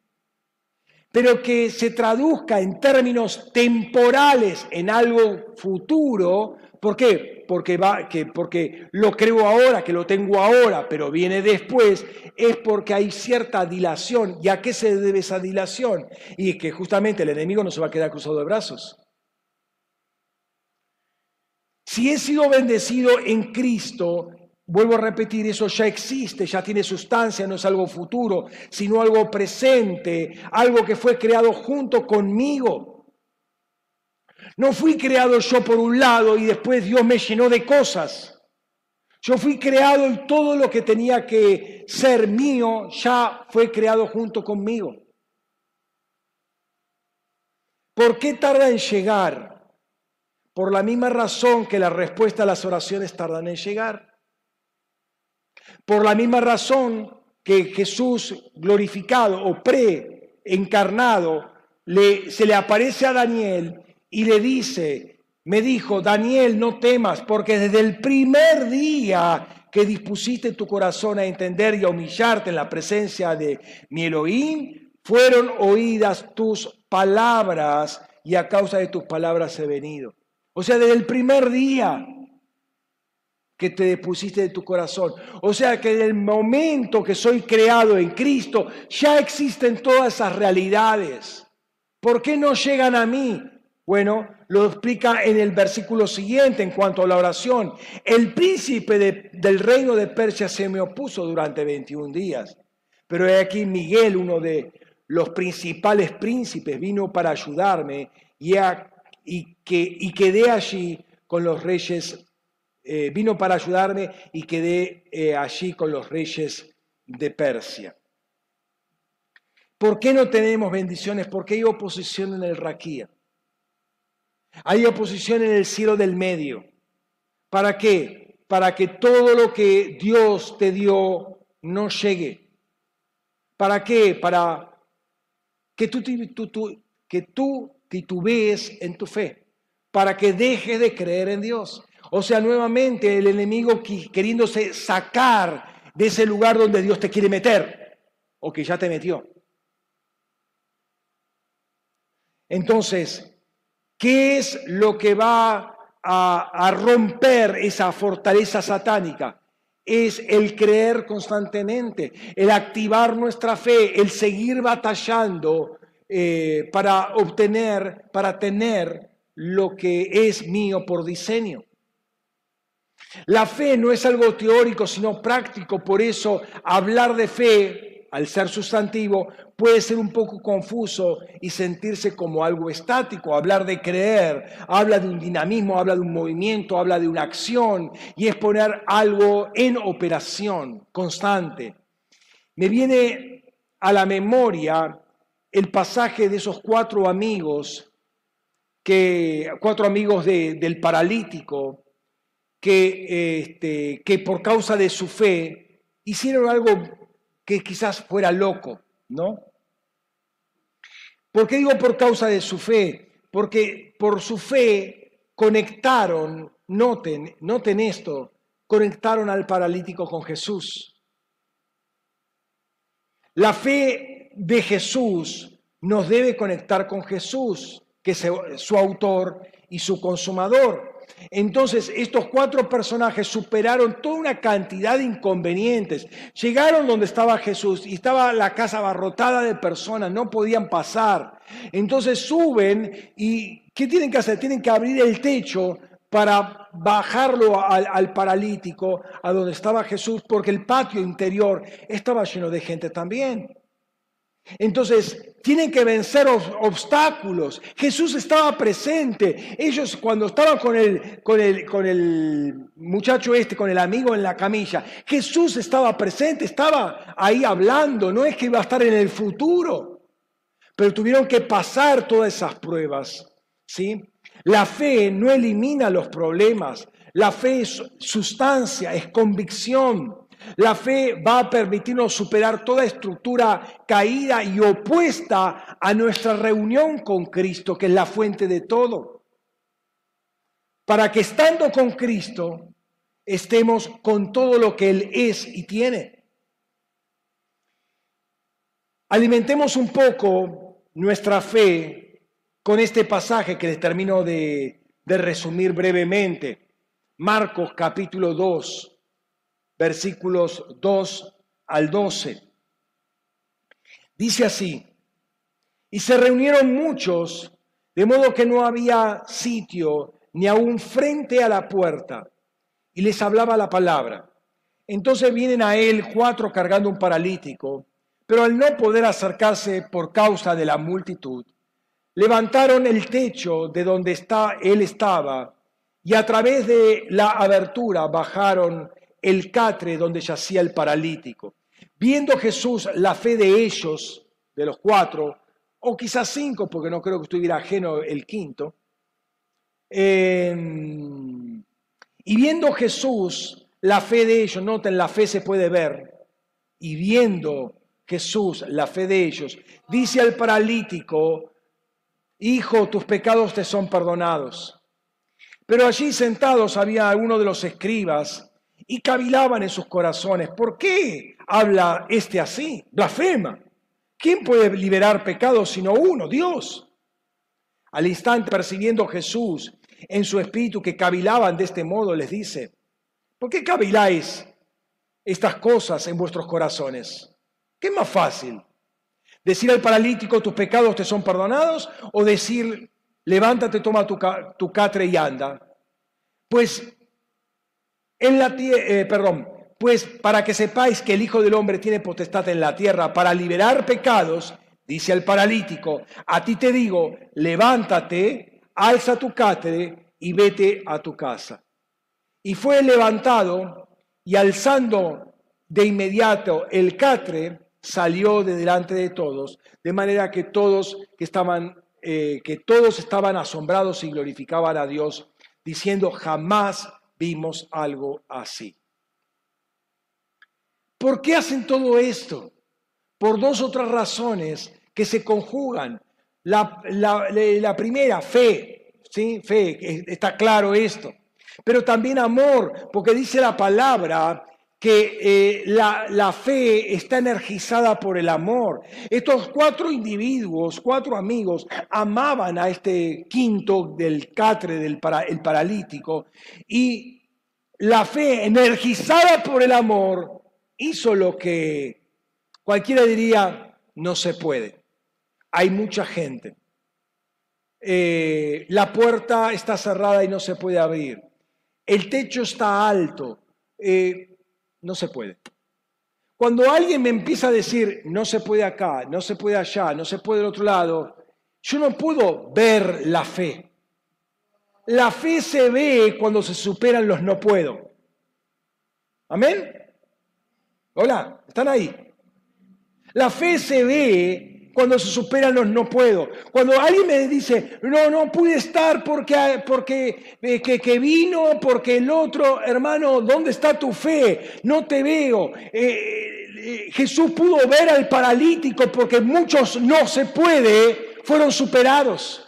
pero que se traduzca en términos temporales en algo futuro, ¿por qué? porque, va, que, porque lo creo ahora, que lo tengo ahora, pero viene después, es porque hay cierta dilación. ¿Y a qué se debe esa dilación? Y que justamente el enemigo no se va a quedar cruzado de brazos. Si he sido bendecido en Cristo, vuelvo a repetir, eso ya existe, ya tiene sustancia, no es algo futuro, sino algo presente, algo que fue creado junto conmigo. No fui creado yo por un lado y después Dios me llenó de cosas. Yo fui creado y todo lo que tenía que ser mío ya fue creado junto conmigo. ¿Por qué tarda en llegar? Por la misma razón que la respuesta a las oraciones tardan en llegar. Por la misma razón que Jesús glorificado o pre-encarnado se le aparece a Daniel y le dice, me dijo, Daniel, no temas, porque desde el primer día que dispusiste tu corazón a entender y a humillarte en la presencia de mi Elohim, fueron oídas tus palabras y a causa de tus palabras he venido. O sea, desde el primer día que te depusiste de tu corazón. O sea que desde el momento que soy creado en Cristo, ya existen todas esas realidades. ¿Por qué no llegan a mí? Bueno, lo explica en el versículo siguiente en cuanto a la oración. El príncipe del reino de Persia se me opuso durante 21 días, pero he aquí Miguel, uno de los principales príncipes, vino para ayudarme y, que, y quedé allí con los reyes, eh, vino para ayudarme y quedé eh, allí con los reyes de Persia. ¿Por qué no tenemos bendiciones? Porque hay oposición en el Raquía. Hay oposición en el cielo del medio. ¿Para qué? Para que todo lo que Dios te dio no llegue. ¿Para qué? Para que tú, que tú titubees en tu fe. Para que dejes de creer en Dios. O sea, nuevamente el enemigo queriéndose sacar de ese lugar donde Dios te quiere meter o que ya te metió. Entonces, ¿Qué es lo que va a, romper esa fortaleza satánica? Es el creer constantemente, el activar nuestra fe, el seguir batallando eh, para obtener, para tener lo que es mío por diseño. La fe no es algo teórico, sino práctico, por eso hablar de fe al ser sustantivo, puede ser un poco confuso y sentirse como algo estático. Hablar de creer habla de un dinamismo, habla de un movimiento, habla de una acción y es poner algo en operación constante. Me viene a la memoria el pasaje de esos cuatro amigos, que, cuatro amigos del paralítico, que, este, que por causa de su fe hicieron algo que quizás fuera loco, ¿no? ¿Por qué digo por causa de su fe? Porque por su fe conectaron, noten, noten esto, conectaron al paralítico con Jesús. La fe de Jesús nos debe conectar con Jesús, que es su autor y su consumador. Entonces, estos cuatro personajes superaron toda una cantidad de inconvenientes. Llegaron donde estaba Jesús y estaba la casa abarrotada de personas, no podían pasar. Entonces suben y ¿qué tienen que hacer? Tienen que abrir el techo para bajarlo al, al, paralítico a donde estaba Jesús, porque el patio interior estaba lleno de gente también. Entonces, tienen que vencer obstáculos. Jesús estaba presente. Ellos cuando estaban con el, con, el, con el muchacho este, con el amigo en la camilla, Jesús estaba presente, estaba ahí hablando. No es que iba a estar en el futuro, pero tuvieron que pasar todas esas pruebas. ¿sí? La fe no elimina los problemas. La fe es sustancia, es convicción. La fe va a permitirnos superar toda estructura caída y opuesta a nuestra reunión con Cristo, que es la fuente de todo. Para que estando con Cristo estemos con todo lo que Él es y tiene. Alimentemos un poco nuestra fe con este pasaje que les termino de, de resumir brevemente. Marcos capítulo 2, versículos 2 al 12. Dice así, y se reunieron muchos, de modo que no había sitio ni aún frente a la puerta, y les hablaba la palabra. Entonces vienen a él cuatro cargando un paralítico, pero al no poder acercarse por causa de la multitud, levantaron el techo de donde está, él estaba, y a través de la abertura bajaron el catre donde yacía el paralítico. Viendo Jesús la fe de ellos, de los cuatro, o quizás cinco, porque no creo que estuviera ajeno el quinto, em, y viendo Jesús la fe de ellos, noten, la fe se puede ver, y viendo Jesús la fe de ellos, dice al paralítico, Hijo, tus pecados te son perdonados. Pero allí sentados había uno de los escribas y cavilaban en sus corazones. ¿Por qué habla este así? Blasfema. ¿Quién puede liberar pecados sino uno? Dios. Al instante, percibiendo Jesús en su espíritu que cavilaban de este modo, les dice, ¿por qué caviláis estas cosas en vuestros corazones? ¿Qué es más fácil? ¿Decir al paralítico tus pecados te son perdonados? ¿O decir, levántate, toma tu, tu catre y anda? Pues en la eh, perdón, pues para que sepáis que el Hijo del Hombre tiene potestad en la tierra para liberar pecados, dice al paralítico, a ti te digo, levántate, alza tu catre y vete a tu casa. Y fue levantado y alzando de inmediato el catre, salió de delante de todos, de manera que todos que estaban, eh, que todos estaban asombrados y glorificaban a Dios, diciendo jamás vimos algo así. ¿Por qué hacen todo esto? Por dos otras razones que se conjugan. La, primera, fe, ¿sí? Fe, está claro esto. Pero también amor, porque dice la palabra que eh, la, la, fe está energizada por el amor. Estos cuatro individuos, cuatro amigos, amaban a este quinto del catre, del el paralítico, y la fe energizada por el amor hizo lo que cualquiera diría no se puede. Hay mucha gente. Eh, la puerta está cerrada y no se puede abrir. El techo está alto. Eh, no se puede. Cuando alguien me empieza a decir, no se puede acá, no se puede allá, no se puede del otro lado, yo no puedo ver la fe. La fe se ve cuando se superan los no puedo. ¿Amén? Hola, ¿están ahí? La fe se ve cuando se superan los no puedo. Cuando alguien me dice, no, no pude estar porque, porque eh, que, vino, porque el otro, hermano, ¿dónde está tu fe? No te veo. Eh, eh, Jesús pudo ver al paralítico porque muchos no se puede fueron superados.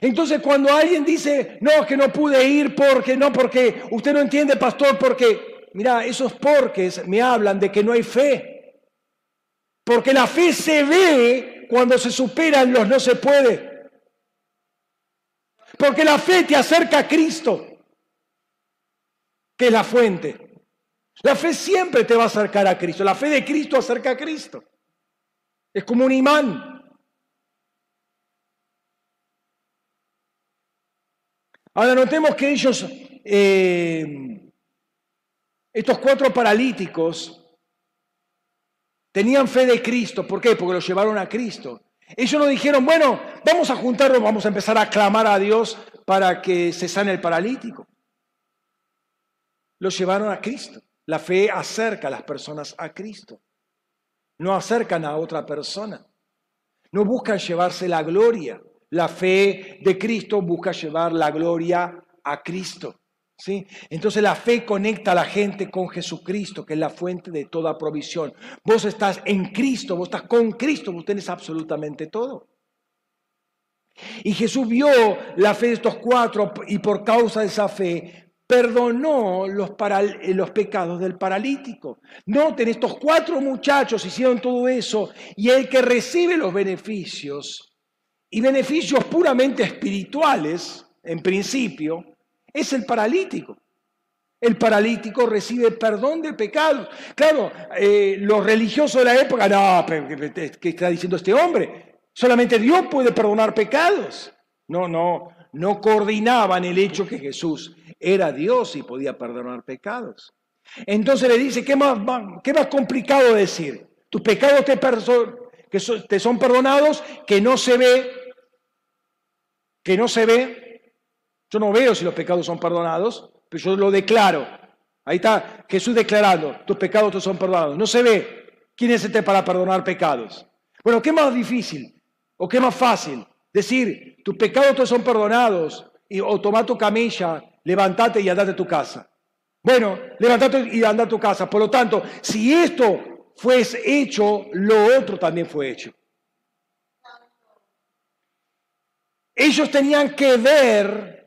Entonces cuando alguien dice, no, que no pude ir porque, no, porque usted no entiende, pastor, porque, mira, esos porques me hablan de que no hay fe. Porque la fe se ve cuando se superan los no se puede. Porque la fe te acerca a Cristo, que es la fuente. La fe siempre te va a acercar a Cristo. La fe de Cristo acerca a Cristo. Es como un imán. Ahora notemos que ellos, eh, estos cuatro paralíticos, tenían fe de Cristo. ¿Por qué? Porque los llevaron a Cristo. Ellos no dijeron, bueno, vamos a juntarnos, vamos a empezar a clamar a Dios para que se sane el paralítico. Los llevaron a Cristo. La fe acerca a las personas a Cristo. No acercan a otra persona. No buscan llevarse la gloria. La fe de Cristo busca llevar la gloria a Cristo. Entonces la fe conecta a la gente con Jesucristo, que es la fuente de toda provisión. Vos estás en Cristo, vos estás con Cristo, vos tenés absolutamente todo. Y Jesús vio la fe de estos cuatro y por causa de esa fe perdonó los, los, pecados del paralítico. Noten, estos cuatro muchachos hicieron todo eso y el que recibe los beneficios y beneficios puramente espirituales, en principio, es el paralítico. El paralítico recibe perdón de pecados. Claro, eh, los religiosos de la época, no, ¿qué está diciendo este hombre? Solamente Dios puede perdonar pecados. No, no, no coordinaban el hecho que Jesús era Dios y podía perdonar pecados. Entonces le dice, ¿qué más, qué más complicado decir? Tus pecados te son perdonados, que no se ve, que no se ve. Yo no veo si los pecados son perdonados, pero yo lo declaro. Ahí está Jesús declarando, tus pecados te son perdonados. No se ve. ¿Quién es este para perdonar pecados? Bueno, ¿qué más difícil o qué más fácil? Decir, tus pecados te son perdonados y, o toma tu camilla, levántate y andate a tu casa. Bueno, levántate y anda a tu casa. Por lo tanto, si esto fue hecho, lo otro también fue hecho. Ellos tenían que ver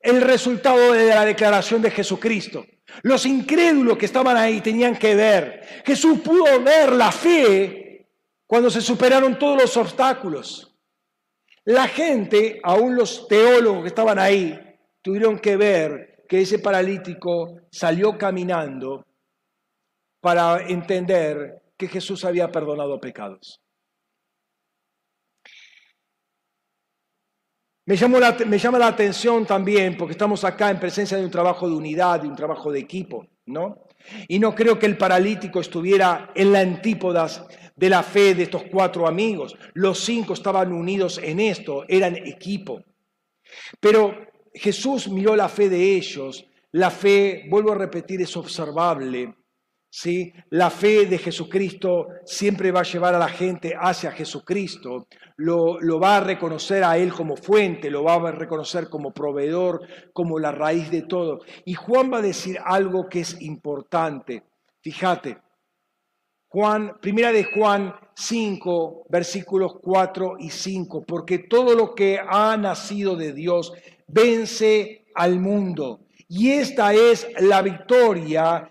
el resultado de la declaración de Jesucristo. Los incrédulos que estaban ahí tenían que ver. Jesús pudo ver la fe cuando se superaron todos los obstáculos. La gente, aún los teólogos que estaban ahí, tuvieron que ver que ese paralítico salió caminando para entender que Jesús había perdonado pecados. Me, me, llama la atención también, porque estamos acá en presencia de un trabajo de unidad, de un trabajo de equipo, ¿no? Y no creo que el paralítico estuviera en la antípodas de la fe de estos cuatro amigos. Los cinco estaban unidos en esto, eran equipo. Pero Jesús miró la fe de ellos. La fe, vuelvo a repetir, es observable. ¿Sí? La fe de Jesucristo siempre va a llevar a la gente hacia Jesucristo, lo, lo, va a reconocer a Él como fuente, lo va a reconocer como proveedor, como la raíz de todo. Y Juan va a decir algo que es importante. Fíjate, Juan, primera de Juan 5, versículos 4 y 5, porque todo lo que ha nacido de Dios vence al mundo. Y esta es la victoria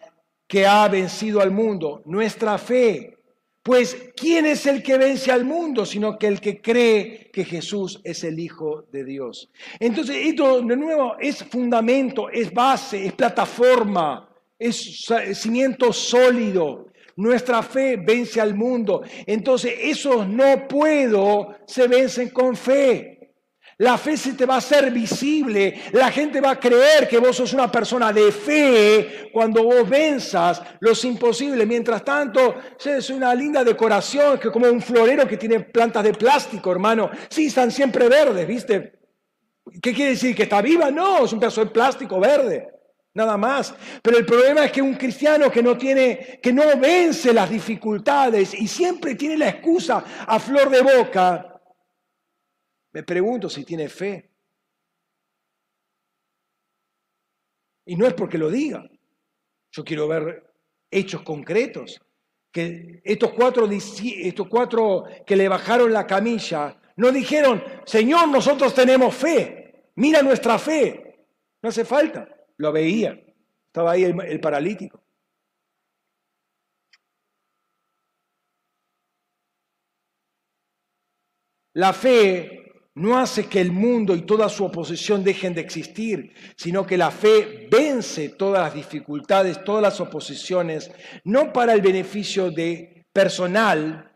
que ha vencido al mundo, nuestra fe. Pues, ¿quién es el que vence al mundo? Sino que el que cree que Jesús es el Hijo de Dios. Entonces, esto de nuevo es fundamento, es base, es plataforma, es cimiento sólido. Nuestra fe vence al mundo. Entonces, esos no puedo se vencen con fe. La fe se te va a hacer visible. La gente va a creer que vos sos una persona de fe cuando vos venzas los imposibles. Mientras tanto, es una linda decoración, que como un florero que tiene plantas de plástico, hermano. Sí, están siempre verdes, ¿viste? ¿Qué quiere decir? ¿Que está viva? No, es un pedazo de plástico verde. Nada más. Pero el problema es que un cristiano que no tiene, que no vence las dificultades y siempre tiene la excusa a flor de boca, me pregunto si tiene fe. Y no es porque lo diga. Yo quiero ver hechos concretos. que estos cuatro, estos cuatro que le bajaron la camilla no dijeron, Señor, nosotros tenemos fe, mira nuestra fe. No hace falta, lo veían. Estaba ahí el paralítico. La fe no hace que el mundo y toda su oposición dejen de existir, sino que la fe vence todas las dificultades, todas las oposiciones, no para el beneficio de personal,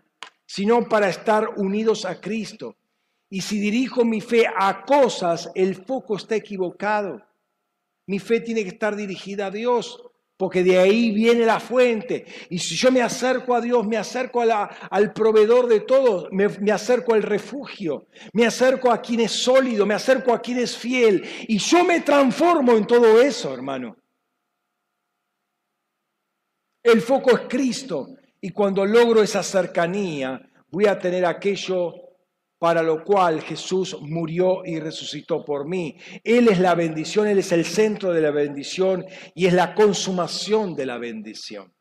sino para estar unidos a Cristo. Y si dirijo mi fe a cosas, el foco está equivocado. Mi fe tiene que estar dirigida a Dios porque de ahí viene la fuente. Y si yo me acerco a Dios, me acerco al proveedor de todo, me, me, acerco al refugio, me acerco a quien es sólido, me acerco a quien es fiel, y yo me transformo en todo eso, hermano. El foco es Cristo, y cuando logro esa cercanía, voy a tener aquello para lo cual Jesús murió y resucitó por mí. Él es la bendición, Él es el centro de la bendición y es la consumación de la bendición.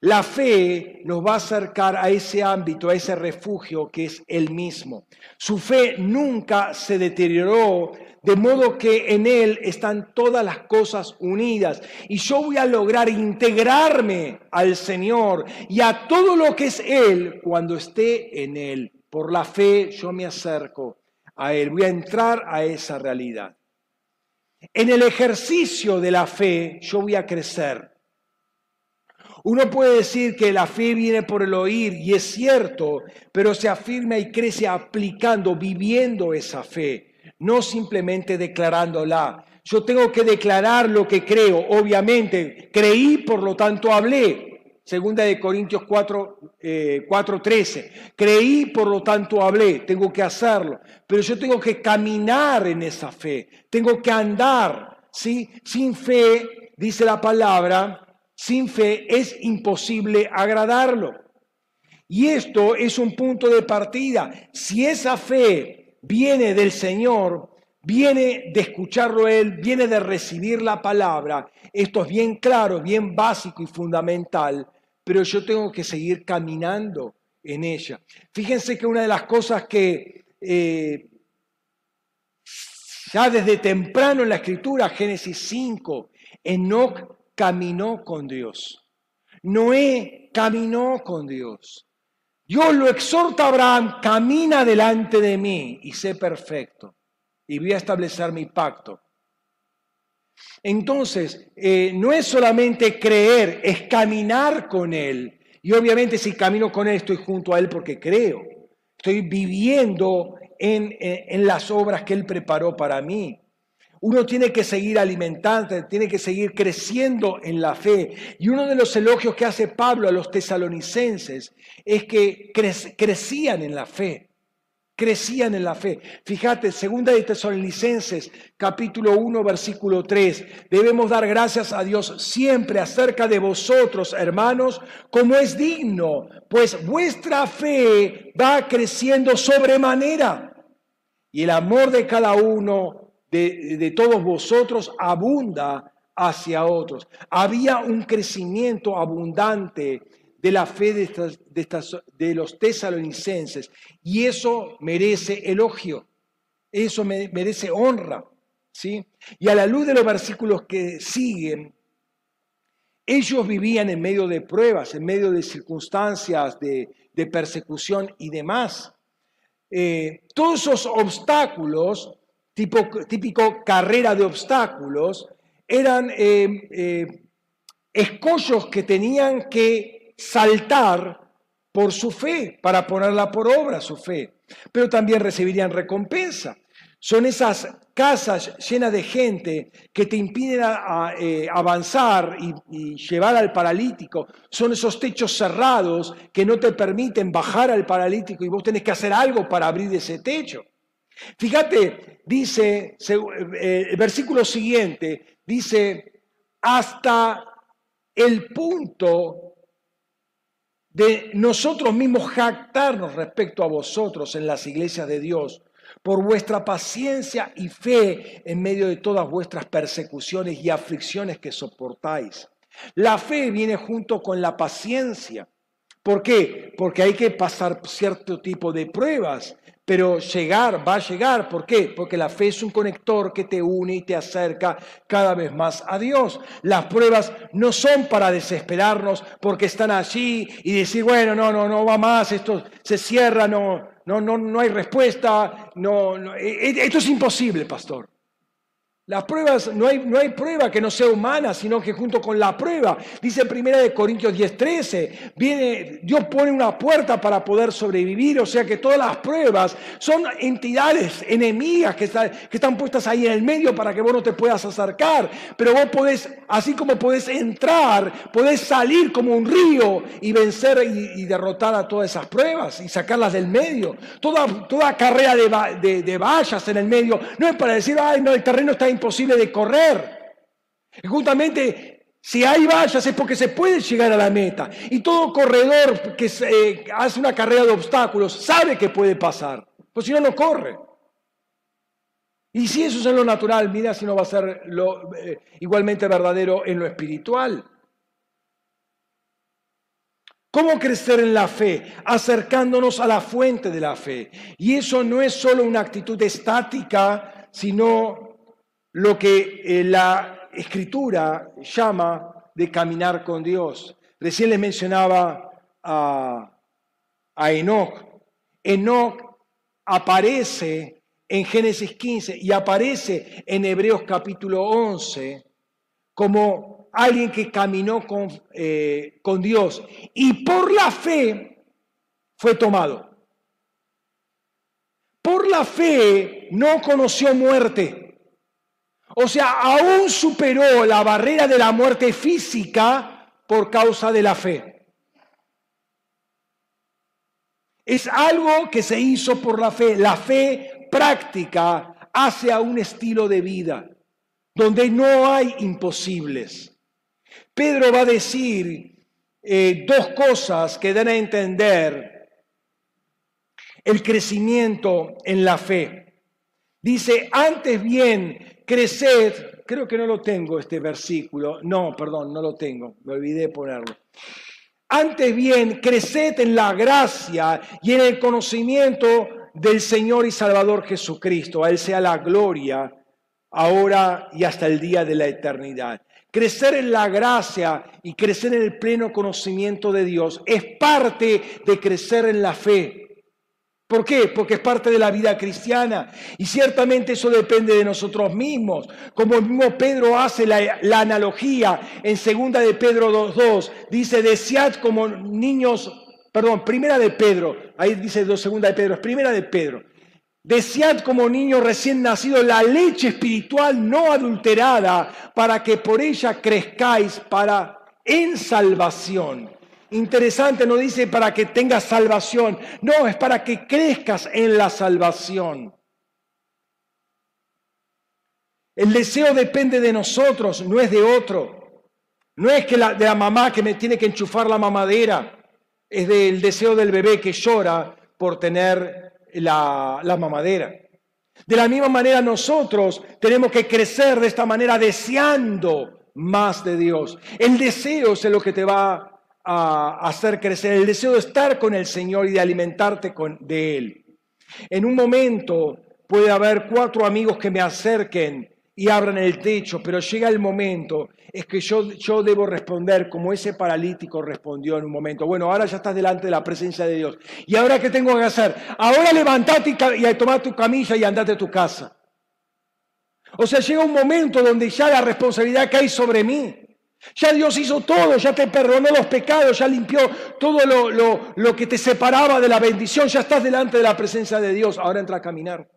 La fe nos va a acercar a ese ámbito, a ese refugio que es Él mismo. Su fe nunca se deterioró, de modo que en Él están todas las cosas unidas. Y yo voy a lograr integrarme al Señor y a todo lo que es Él cuando esté en Él. Por la fe yo me acerco a Él, voy a entrar a esa realidad. En el ejercicio de la fe yo voy a crecer. Uno puede decir que la fe viene por el oír y es cierto, pero se afirma y crece aplicando, viviendo esa fe, no simplemente declarándola. Yo tengo que declarar lo que creo, obviamente. Creí, por lo tanto hablé. Segunda de Corintios 4, 4.13. Eh, Creí, por lo tanto hablé, tengo que hacerlo. Pero yo tengo que caminar en esa fe, tengo que andar. ¿sí? Sin fe, dice la palabra, sin fe es imposible agradarlo. Y esto es un punto de partida. Si esa fe viene del Señor, viene de escucharlo Él, viene de recibir la palabra, esto es bien claro, bien básico y fundamental, pero yo tengo que seguir caminando en ella. Fíjense que una de las cosas que eh, ya desde temprano en la escritura, Génesis 5, Enoch caminó con Dios. Noé caminó con Dios. Dios lo exhorta a Abraham, camina delante de mí y sé perfecto. Y voy a establecer mi pacto. Entonces, eh, no es solamente creer, es caminar con Él. Y obviamente si camino con Él, estoy junto a Él porque creo. Estoy viviendo en, en las obras que Él preparó para mí. Uno tiene que seguir alimentando, tiene que seguir creciendo en la fe. Y uno de los elogios que hace Pablo a los tesalonicenses es que crecían en la fe crecían en la fe. Fíjate, segunda de Tesalonicenses, capítulo 1, versículo 3. Debemos dar gracias a Dios siempre acerca de vosotros, hermanos, como es digno, pues vuestra fe va creciendo sobremanera. Y el amor de cada uno de, de todos vosotros abunda hacia otros. Había un crecimiento abundante de la fe de, de, los tesalonicenses. Y eso merece elogio, eso merece honra. ¿sí? Y a la luz de los versículos que siguen, ellos vivían en medio de pruebas, en medio de circunstancias de, persecución y demás. Eh, todos esos obstáculos, tipo, típico carrera de obstáculos, eran eh, eh, escollos que tenían que saltar por su fe, para ponerla por obra su fe, pero también recibirían recompensa. Son esas casas llenas de gente que te impiden eh, avanzar y, llevar al paralítico. Son esos techos cerrados que no te permiten bajar al paralítico y vos tenés que hacer algo para abrir ese techo. Fíjate, dice eh, el versículo siguiente, dice, hasta el punto de nosotros mismos jactarnos respecto a vosotros en las iglesias de Dios, por vuestra paciencia y fe en medio de todas vuestras persecuciones y aflicciones que soportáis. La fe viene junto con la paciencia. ¿Por qué? Porque hay que pasar cierto tipo de pruebas, pero llegar, va a llegar. ¿Por qué? Porque la fe es un conector que te une y te acerca cada vez más a Dios. Las pruebas no son para desesperarnos porque están allí y decir, bueno, no, no, no va más, esto se cierra, no, no, no, no hay respuesta, no, no, e, e, esto es imposible, pastor. Las pruebas, no hay, no hay prueba que no sea humana, sino que junto con la prueba, dice primera de Corintios 10:13, viene, Dios pone una puerta para poder sobrevivir, o sea que todas las pruebas son entidades enemigas que, que están puestas ahí en el medio para que vos no te puedas acercar, pero vos podés, así como podés entrar, podés salir como un río y vencer y, derrotar a todas esas pruebas y sacarlas del medio. Toda, toda carrera de, de, de vallas en el medio no es para decir, ay, no, el terreno está imposible de correr. Justamente, si hay vallas es porque se puede llegar a la meta. Y todo corredor que eh, hace una carrera de obstáculos sabe que puede pasar, pues si no, no corre. Y si eso es en lo natural, mira si no va a ser lo, eh, igualmente verdadero en lo espiritual. ¿Cómo crecer en la fe? Acercándonos a la fuente de la fe. Y eso no es solo una actitud estática, sino lo que eh, la escritura llama de caminar con Dios. Recién les mencionaba a, a Enoch. Enoch aparece en Génesis 15 y aparece en Hebreos capítulo 11 como alguien que caminó con, eh, con Dios y por la fe fue tomado. Por la fe no conoció muerte. O sea, aún superó la barrera de la muerte física por causa de la fe. Es algo que se hizo por la fe. La fe práctica hacia un estilo de vida donde no hay imposibles. Pedro va a decir eh, dos cosas que dan a entender el crecimiento en la fe. Dice, antes bien, creced, creo que no lo tengo este versículo, no, perdón, no lo tengo, me olvidé ponerlo. Antes bien, creced en la gracia y en el conocimiento del Señor y Salvador Jesucristo. A Él sea la gloria ahora y hasta el día de la eternidad. Crecer en la gracia y crecer en el pleno conocimiento de Dios es parte de crecer en la fe. ¿Por qué? Porque es parte de la vida cristiana. Y ciertamente eso depende de nosotros mismos. Como el mismo Pedro hace la, analogía en segunda de Pedro 2.2. Dice, desead como niños, perdón, primera de Pedro. Ahí dice segunda de Pedro, es primera de Pedro. Desead como niños recién nacidos la leche espiritual no adulterada para que por ella crezcáis para en salvación Interesante, no dice para que tengas salvación, no, es para que crezcas en la salvación. El deseo depende de nosotros, no es de otro. No es que la, de la mamá que me tiene que enchufar la mamadera, es del deseo del bebé que llora por tener la, la mamadera. De la misma manera nosotros tenemos que crecer de esta manera deseando más de Dios. El deseo es lo que te va a hacer crecer, el deseo de estar con el Señor y de alimentarte con, de Él. En un momento puede haber cuatro amigos que me acerquen y abran el techo, pero llega el momento, es que yo, yo debo responder como ese paralítico respondió en un momento. Bueno, ahora ya estás delante de la presencia de Dios. ¿Y ahora qué tengo que hacer? Ahora levantate y, y tu camilla y andate a tu casa. O sea, llega un momento donde ya la responsabilidad cae sobre mí. Ya Dios hizo todo, ya te perdonó los pecados, ya limpió todo lo, lo, que te separaba de la bendición, ya estás delante de la presencia de Dios. Ahora entra a caminar.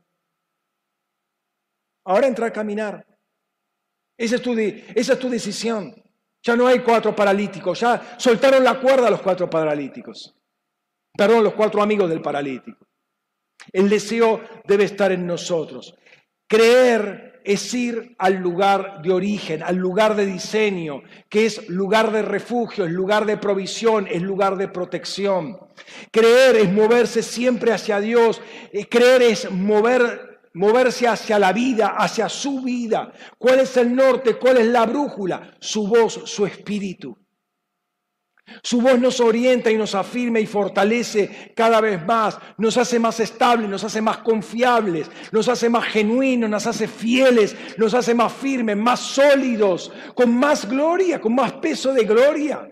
Ahora entra a caminar. Esa es, tu, esa es tu decisión. Ya no hay cuatro paralíticos, ya soltaron la cuerda los cuatro paralíticos. Perdón, los cuatro amigos del paralítico. El deseo debe estar en nosotros. Creer es ir al lugar de origen, al lugar de diseño, que es lugar de refugio, es lugar de provisión, es lugar de protección. Creer es moverse siempre hacia Dios, eh, creer es mover, moverse hacia la vida, hacia su vida. ¿Cuál es el norte? ¿Cuál es la brújula? Su voz, su espíritu. Su voz nos orienta y nos afirma y fortalece cada vez más, nos hace más estables, nos hace más confiables, nos hace más genuinos, nos hace fieles, nos hace más firmes, más sólidos, con más gloria, con más peso de gloria.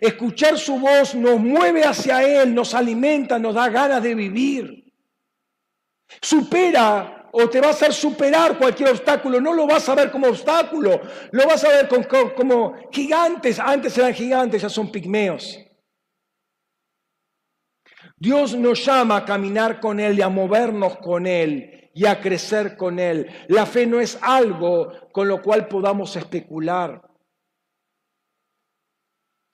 Escuchar su voz nos mueve hacia Él, nos alimenta, nos da ganas de vivir. Supera o te va a hacer superar cualquier obstáculo. No lo vas a ver como obstáculo, lo vas a ver como, gigantes. Antes eran gigantes, ya son pigmeos. Dios nos llama a caminar con Él y a movernos con Él y a crecer con Él. La fe no es algo con lo cual podamos especular.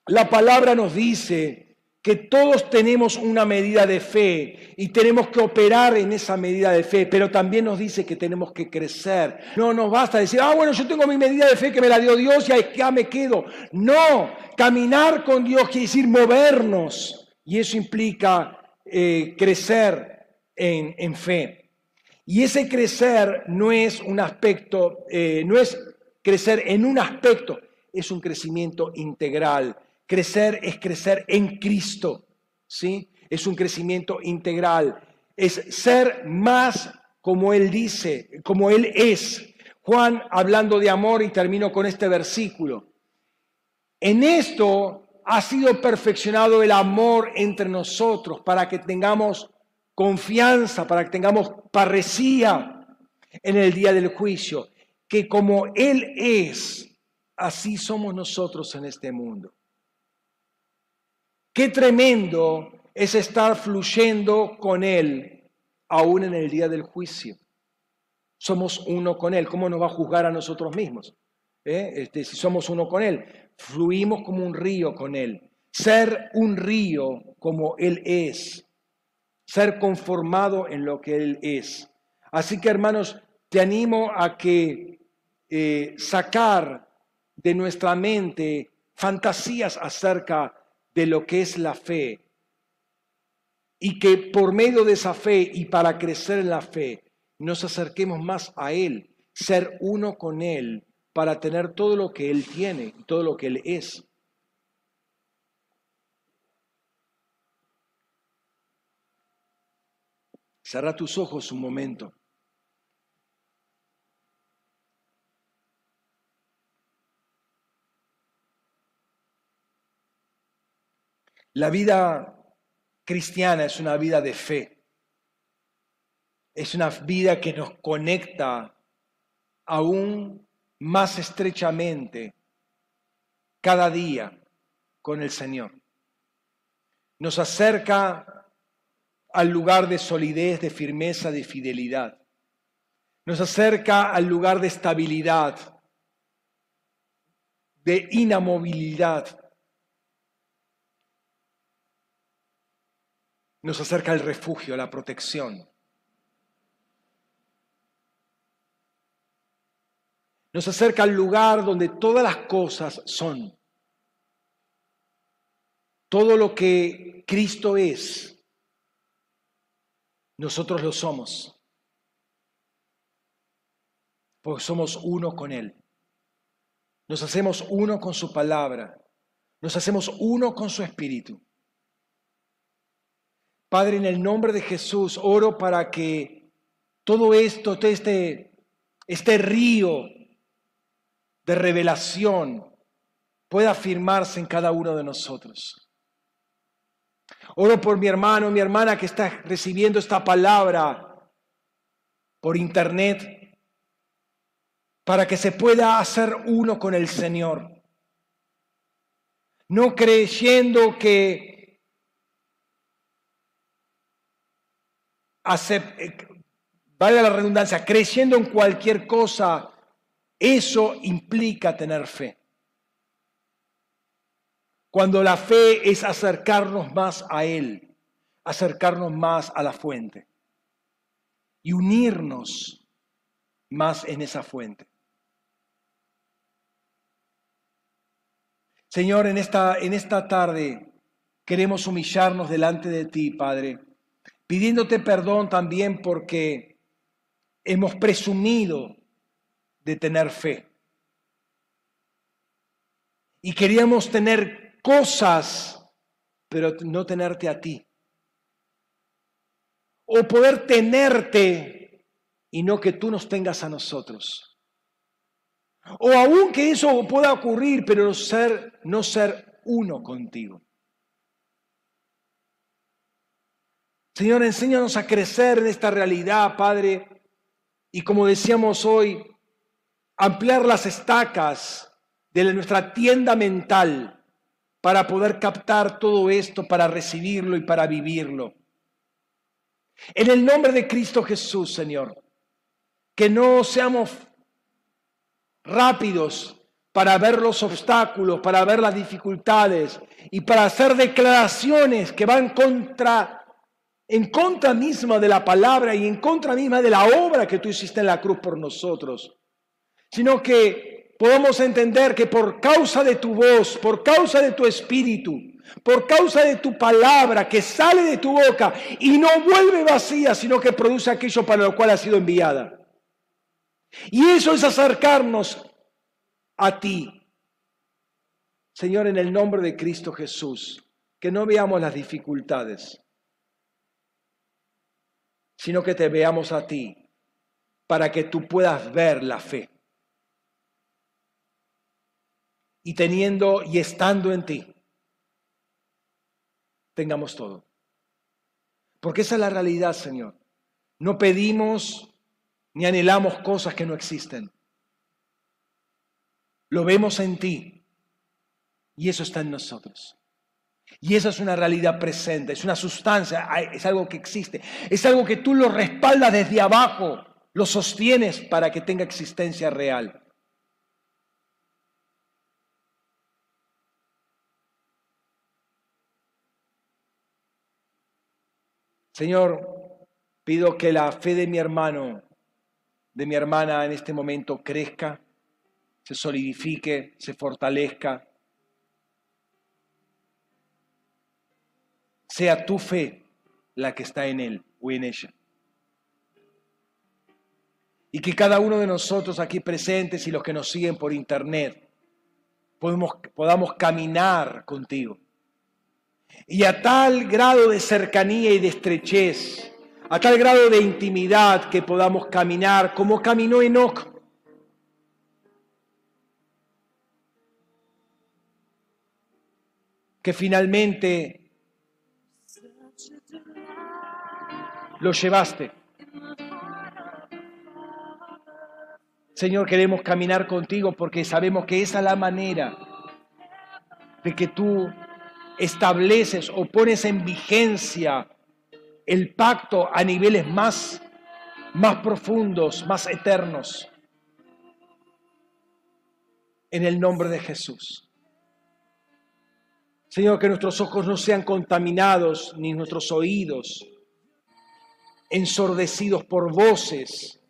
La palabra nos dice que todos tenemos una medida de fe y tenemos que operar en esa medida de fe, pero también nos dice que tenemos que crecer. No nos basta decir, ah, bueno, yo tengo mi medida de fe que me la dio Dios y ya me quedo. No, caminar con Dios quiere decir movernos y eso implica eh, crecer en, fe. Y ese crecer no es un aspecto, eh, no es crecer en un aspecto, es un crecimiento integral Crecer es crecer en Cristo, ¿sí? Es un crecimiento integral, es ser más como Él dice, como Él es. Juan hablando de amor y termino con este versículo. En esto ha sido perfeccionado el amor entre nosotros para que tengamos confianza, para que tengamos parresía en el día del juicio, que como Él es, así somos nosotros en este mundo. Qué tremendo es estar fluyendo con Él aún en el día del juicio. Somos uno con Él. ¿Cómo nos va a juzgar a nosotros mismos? ¿Eh? Este, si somos uno con Él, fluimos como un río con Él. Ser un río como Él es. Ser conformado en lo que Él es. Así que hermanos, te animo a que eh, sacar de nuestra mente fantasías acerca de lo que es la fe y que por medio de esa fe y para crecer en la fe nos acerquemos más a Él, ser uno con Él para tener todo lo que Él tiene, todo lo que Él es. Cerra tus ojos un momento. La vida cristiana es una vida de fe. Es una vida que nos conecta aún más estrechamente cada día con el Señor. Nos acerca al lugar de solidez, de firmeza, de fidelidad. Nos acerca al lugar de estabilidad, de inamovilidad, nos acerca al refugio, la protección. Nos acerca al lugar donde todas las cosas son. Todo lo que Cristo es, nosotros lo somos. Porque somos uno con Él. Nos hacemos uno con su palabra. Nos hacemos uno con su espíritu. Padre, en el nombre de Jesús, oro para que todo esto, este, este río de revelación pueda afirmarse en cada uno de nosotros. Oro por mi hermano, mi hermana que está recibiendo esta palabra por internet, para que se pueda hacer uno con el Señor. No creyendo que Eh, vale la redundancia, creyendo en cualquier cosa, eso implica tener fe. Cuando la fe es acercarnos más a Él, acercarnos más a la fuente y unirnos más en esa fuente. Señor, en esta, en esta tarde queremos humillarnos delante de ti, Padre pidiéndote perdón también porque hemos presumido de tener fe. Y queríamos tener cosas, pero no tenerte a ti. O poder tenerte y no que tú nos tengas a nosotros. O aún que eso pueda ocurrir, pero ser, no ser uno contigo. Señor, enséñanos a crecer en esta realidad, Padre, y como decíamos hoy, ampliar las estacas de nuestra tienda mental para poder captar todo esto, para recibirlo y para vivirlo. En el nombre de Cristo Jesús, Señor, que no seamos rápidos para ver los obstáculos, para ver las dificultades y para hacer declaraciones que van contra, en contra misma de la palabra y en contra misma de la obra que tú hiciste en la cruz por nosotros, sino que podamos entender que por causa de tu voz, por causa de tu espíritu, por causa de tu palabra que sale de tu boca y no vuelve vacía, sino que produce aquello para lo cual ha sido enviada. Y eso es acercarnos a ti. Señor, en el nombre de Cristo Jesús, que no veamos las dificultades, sino que te veamos a ti para que tú puedas ver la fe. Y teniendo y estando en ti, tengamos todo. Porque esa es la realidad, Señor. No pedimos ni anhelamos cosas que no existen. Lo vemos en ti y eso está en nosotros. Y esa es una realidad presente, es una sustancia, es algo que existe, es algo que tú lo respaldas desde abajo, lo sostienes para que tenga existencia real. Señor, pido que la fe de mi hermano, de mi hermana en este momento crezca, se solidifique, se fortalezca. Sea tu fe la que está en él o en ella. Y que cada uno de nosotros aquí presentes y los que nos siguen por internet podamos caminar contigo y a tal grado de cercanía y de estrechez, a tal grado de intimidad que podamos caminar como caminó Enoch. Que finalmente lo llevaste. Señor, queremos caminar contigo porque sabemos que esa es la manera de que tú estableces o pones en vigencia el pacto a niveles más, más profundos, más eternos. En el nombre de Jesús. Señor, que nuestros ojos no sean contaminados, ni nuestros oídos ensordecidos por voces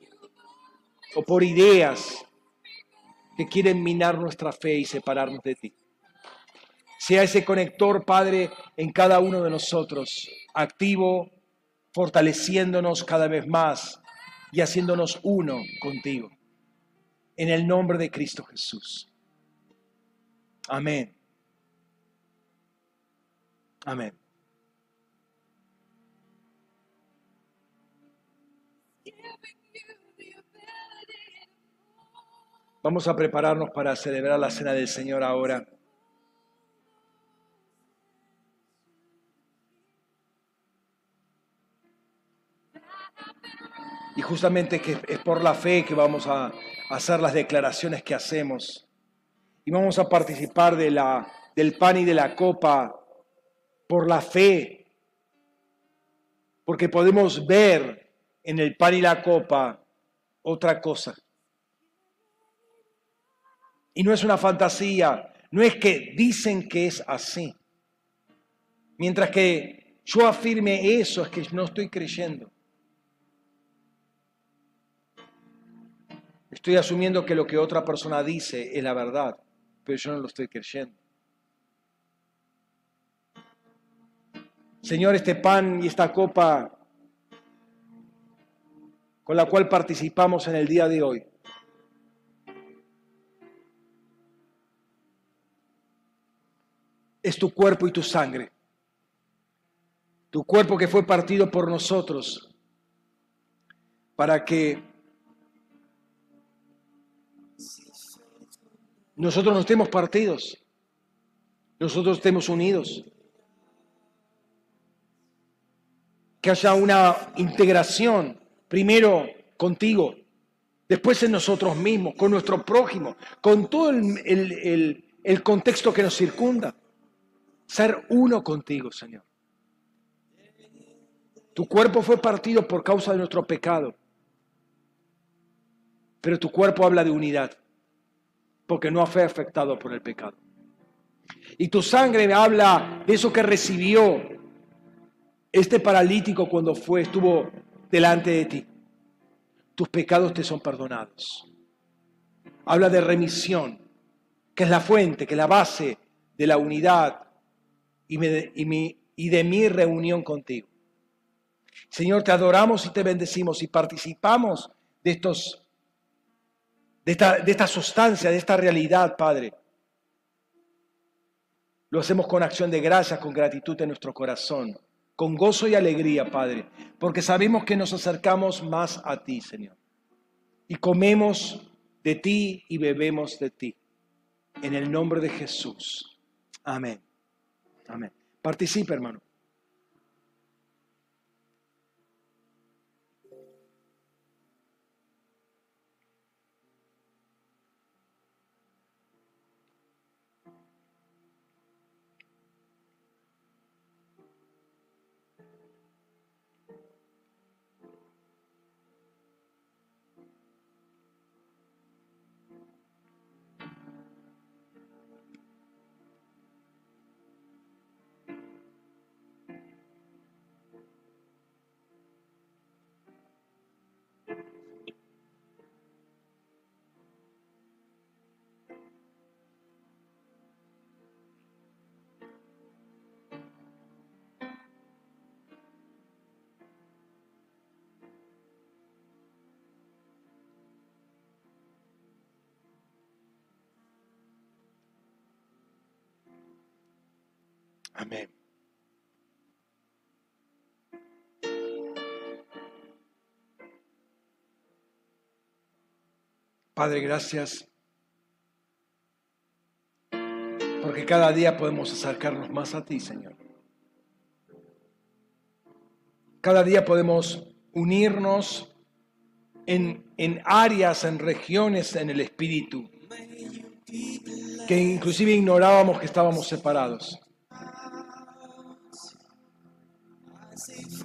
o por ideas que quieren minar nuestra fe y separarnos de ti. Sea ese conector, Padre, en cada uno de nosotros, activo, fortaleciéndonos cada vez más y haciéndonos uno contigo. En el nombre de Cristo Jesús. Amén. Amén. Vamos a prepararnos para celebrar la cena del Señor ahora. Y justamente es por la fe que vamos a hacer las declaraciones que hacemos. Y vamos a participar de la, del pan y de la copa por la fe. Porque podemos ver en el pan y la copa otra cosa. Y no es una fantasía, no es que dicen que es así. Mientras que yo afirme eso, es que no estoy creyendo. Estoy asumiendo que lo que otra persona dice es la verdad, pero yo no lo estoy creyendo. Señor, este pan y esta copa con la cual participamos en el día de hoy, es tu cuerpo y tu sangre. Tu cuerpo que fue partido por nosotros para que nosotros no estemos partidos, nosotros estemos unidos. Que haya una integración, primero contigo, después en nosotros mismos, con nuestro prójimo, con todo el, el contexto que nos circunda. Ser uno contigo, Señor. Tu cuerpo fue partido por causa de nuestro pecado, pero tu cuerpo habla de unidad, porque no fue afectado por el pecado. Y tu sangre habla de eso que recibió este paralítico cuando fue, estuvo delante de ti. Tus pecados te son perdonados. Habla de remisión, que es la fuente, que es la base de la unidad y, de mi reunión contigo. Señor, te adoramos y te bendecimos y participamos de estos de esta, de esta sustancia, de esta realidad, Padre. Lo hacemos con acción de gracias, con gratitud en nuestro corazón, con gozo y alegría, Padre, porque sabemos que nos acercamos más a ti, Señor. Y comemos de ti y bebemos de ti. En el nombre de Jesús. Amén. Amén. Participe, hermano. Amén. Padre, gracias porque cada día podemos acercarnos más a ti, Señor. Cada día podemos unirnos en, en áreas, en regiones en el Espíritu, que inclusive ignorábamos que estábamos separados.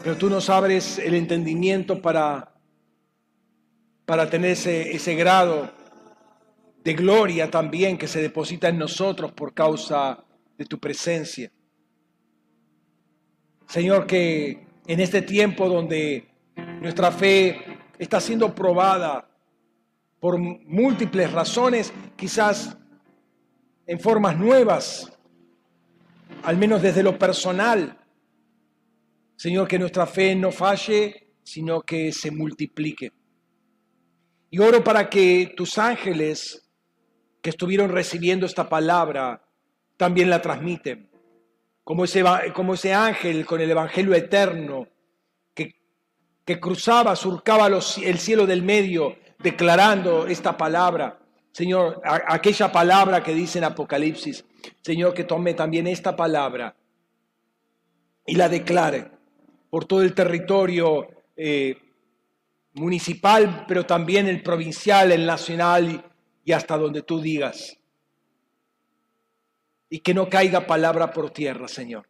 Pero tú nos abres el entendimiento para, para tener ese, ese grado de gloria también que se deposita en nosotros por causa de tu presencia. Señor, que en este tiempo donde nuestra fe está siendo probada por múltiples razones, quizás en formas nuevas, al menos desde lo personal, Señor, que nuestra fe no falle, sino que se multiplique. Y oro para que tus ángeles que estuvieron recibiendo esta palabra también la transmiten. Como ese, como ese ángel con el Evangelio eterno que, que cruzaba, surcaba los, el cielo del medio declarando esta palabra. Señor, aquella palabra que dice en Apocalipsis, Señor, que tome también esta palabra y la declare por todo el territorio eh, municipal, pero también el provincial, el nacional y hasta donde tú digas. Y que no caiga palabra por tierra, Señor.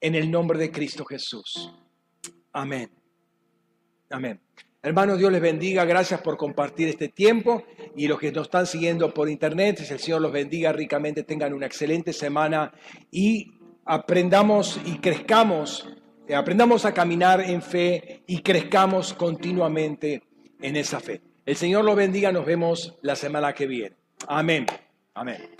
En el nombre de Cristo Jesús. Amén. Amén. Hermanos, Dios les bendiga. Gracias por compartir este tiempo. Y los que nos están siguiendo por internet, el Señor los bendiga ricamente. Tengan una excelente semana y aprendamos y crezcamos aprendamos a caminar en fe y crezcamos continuamente en esa fe. El Señor lo bendiga, nos vemos la semana que viene. Amén. Amén.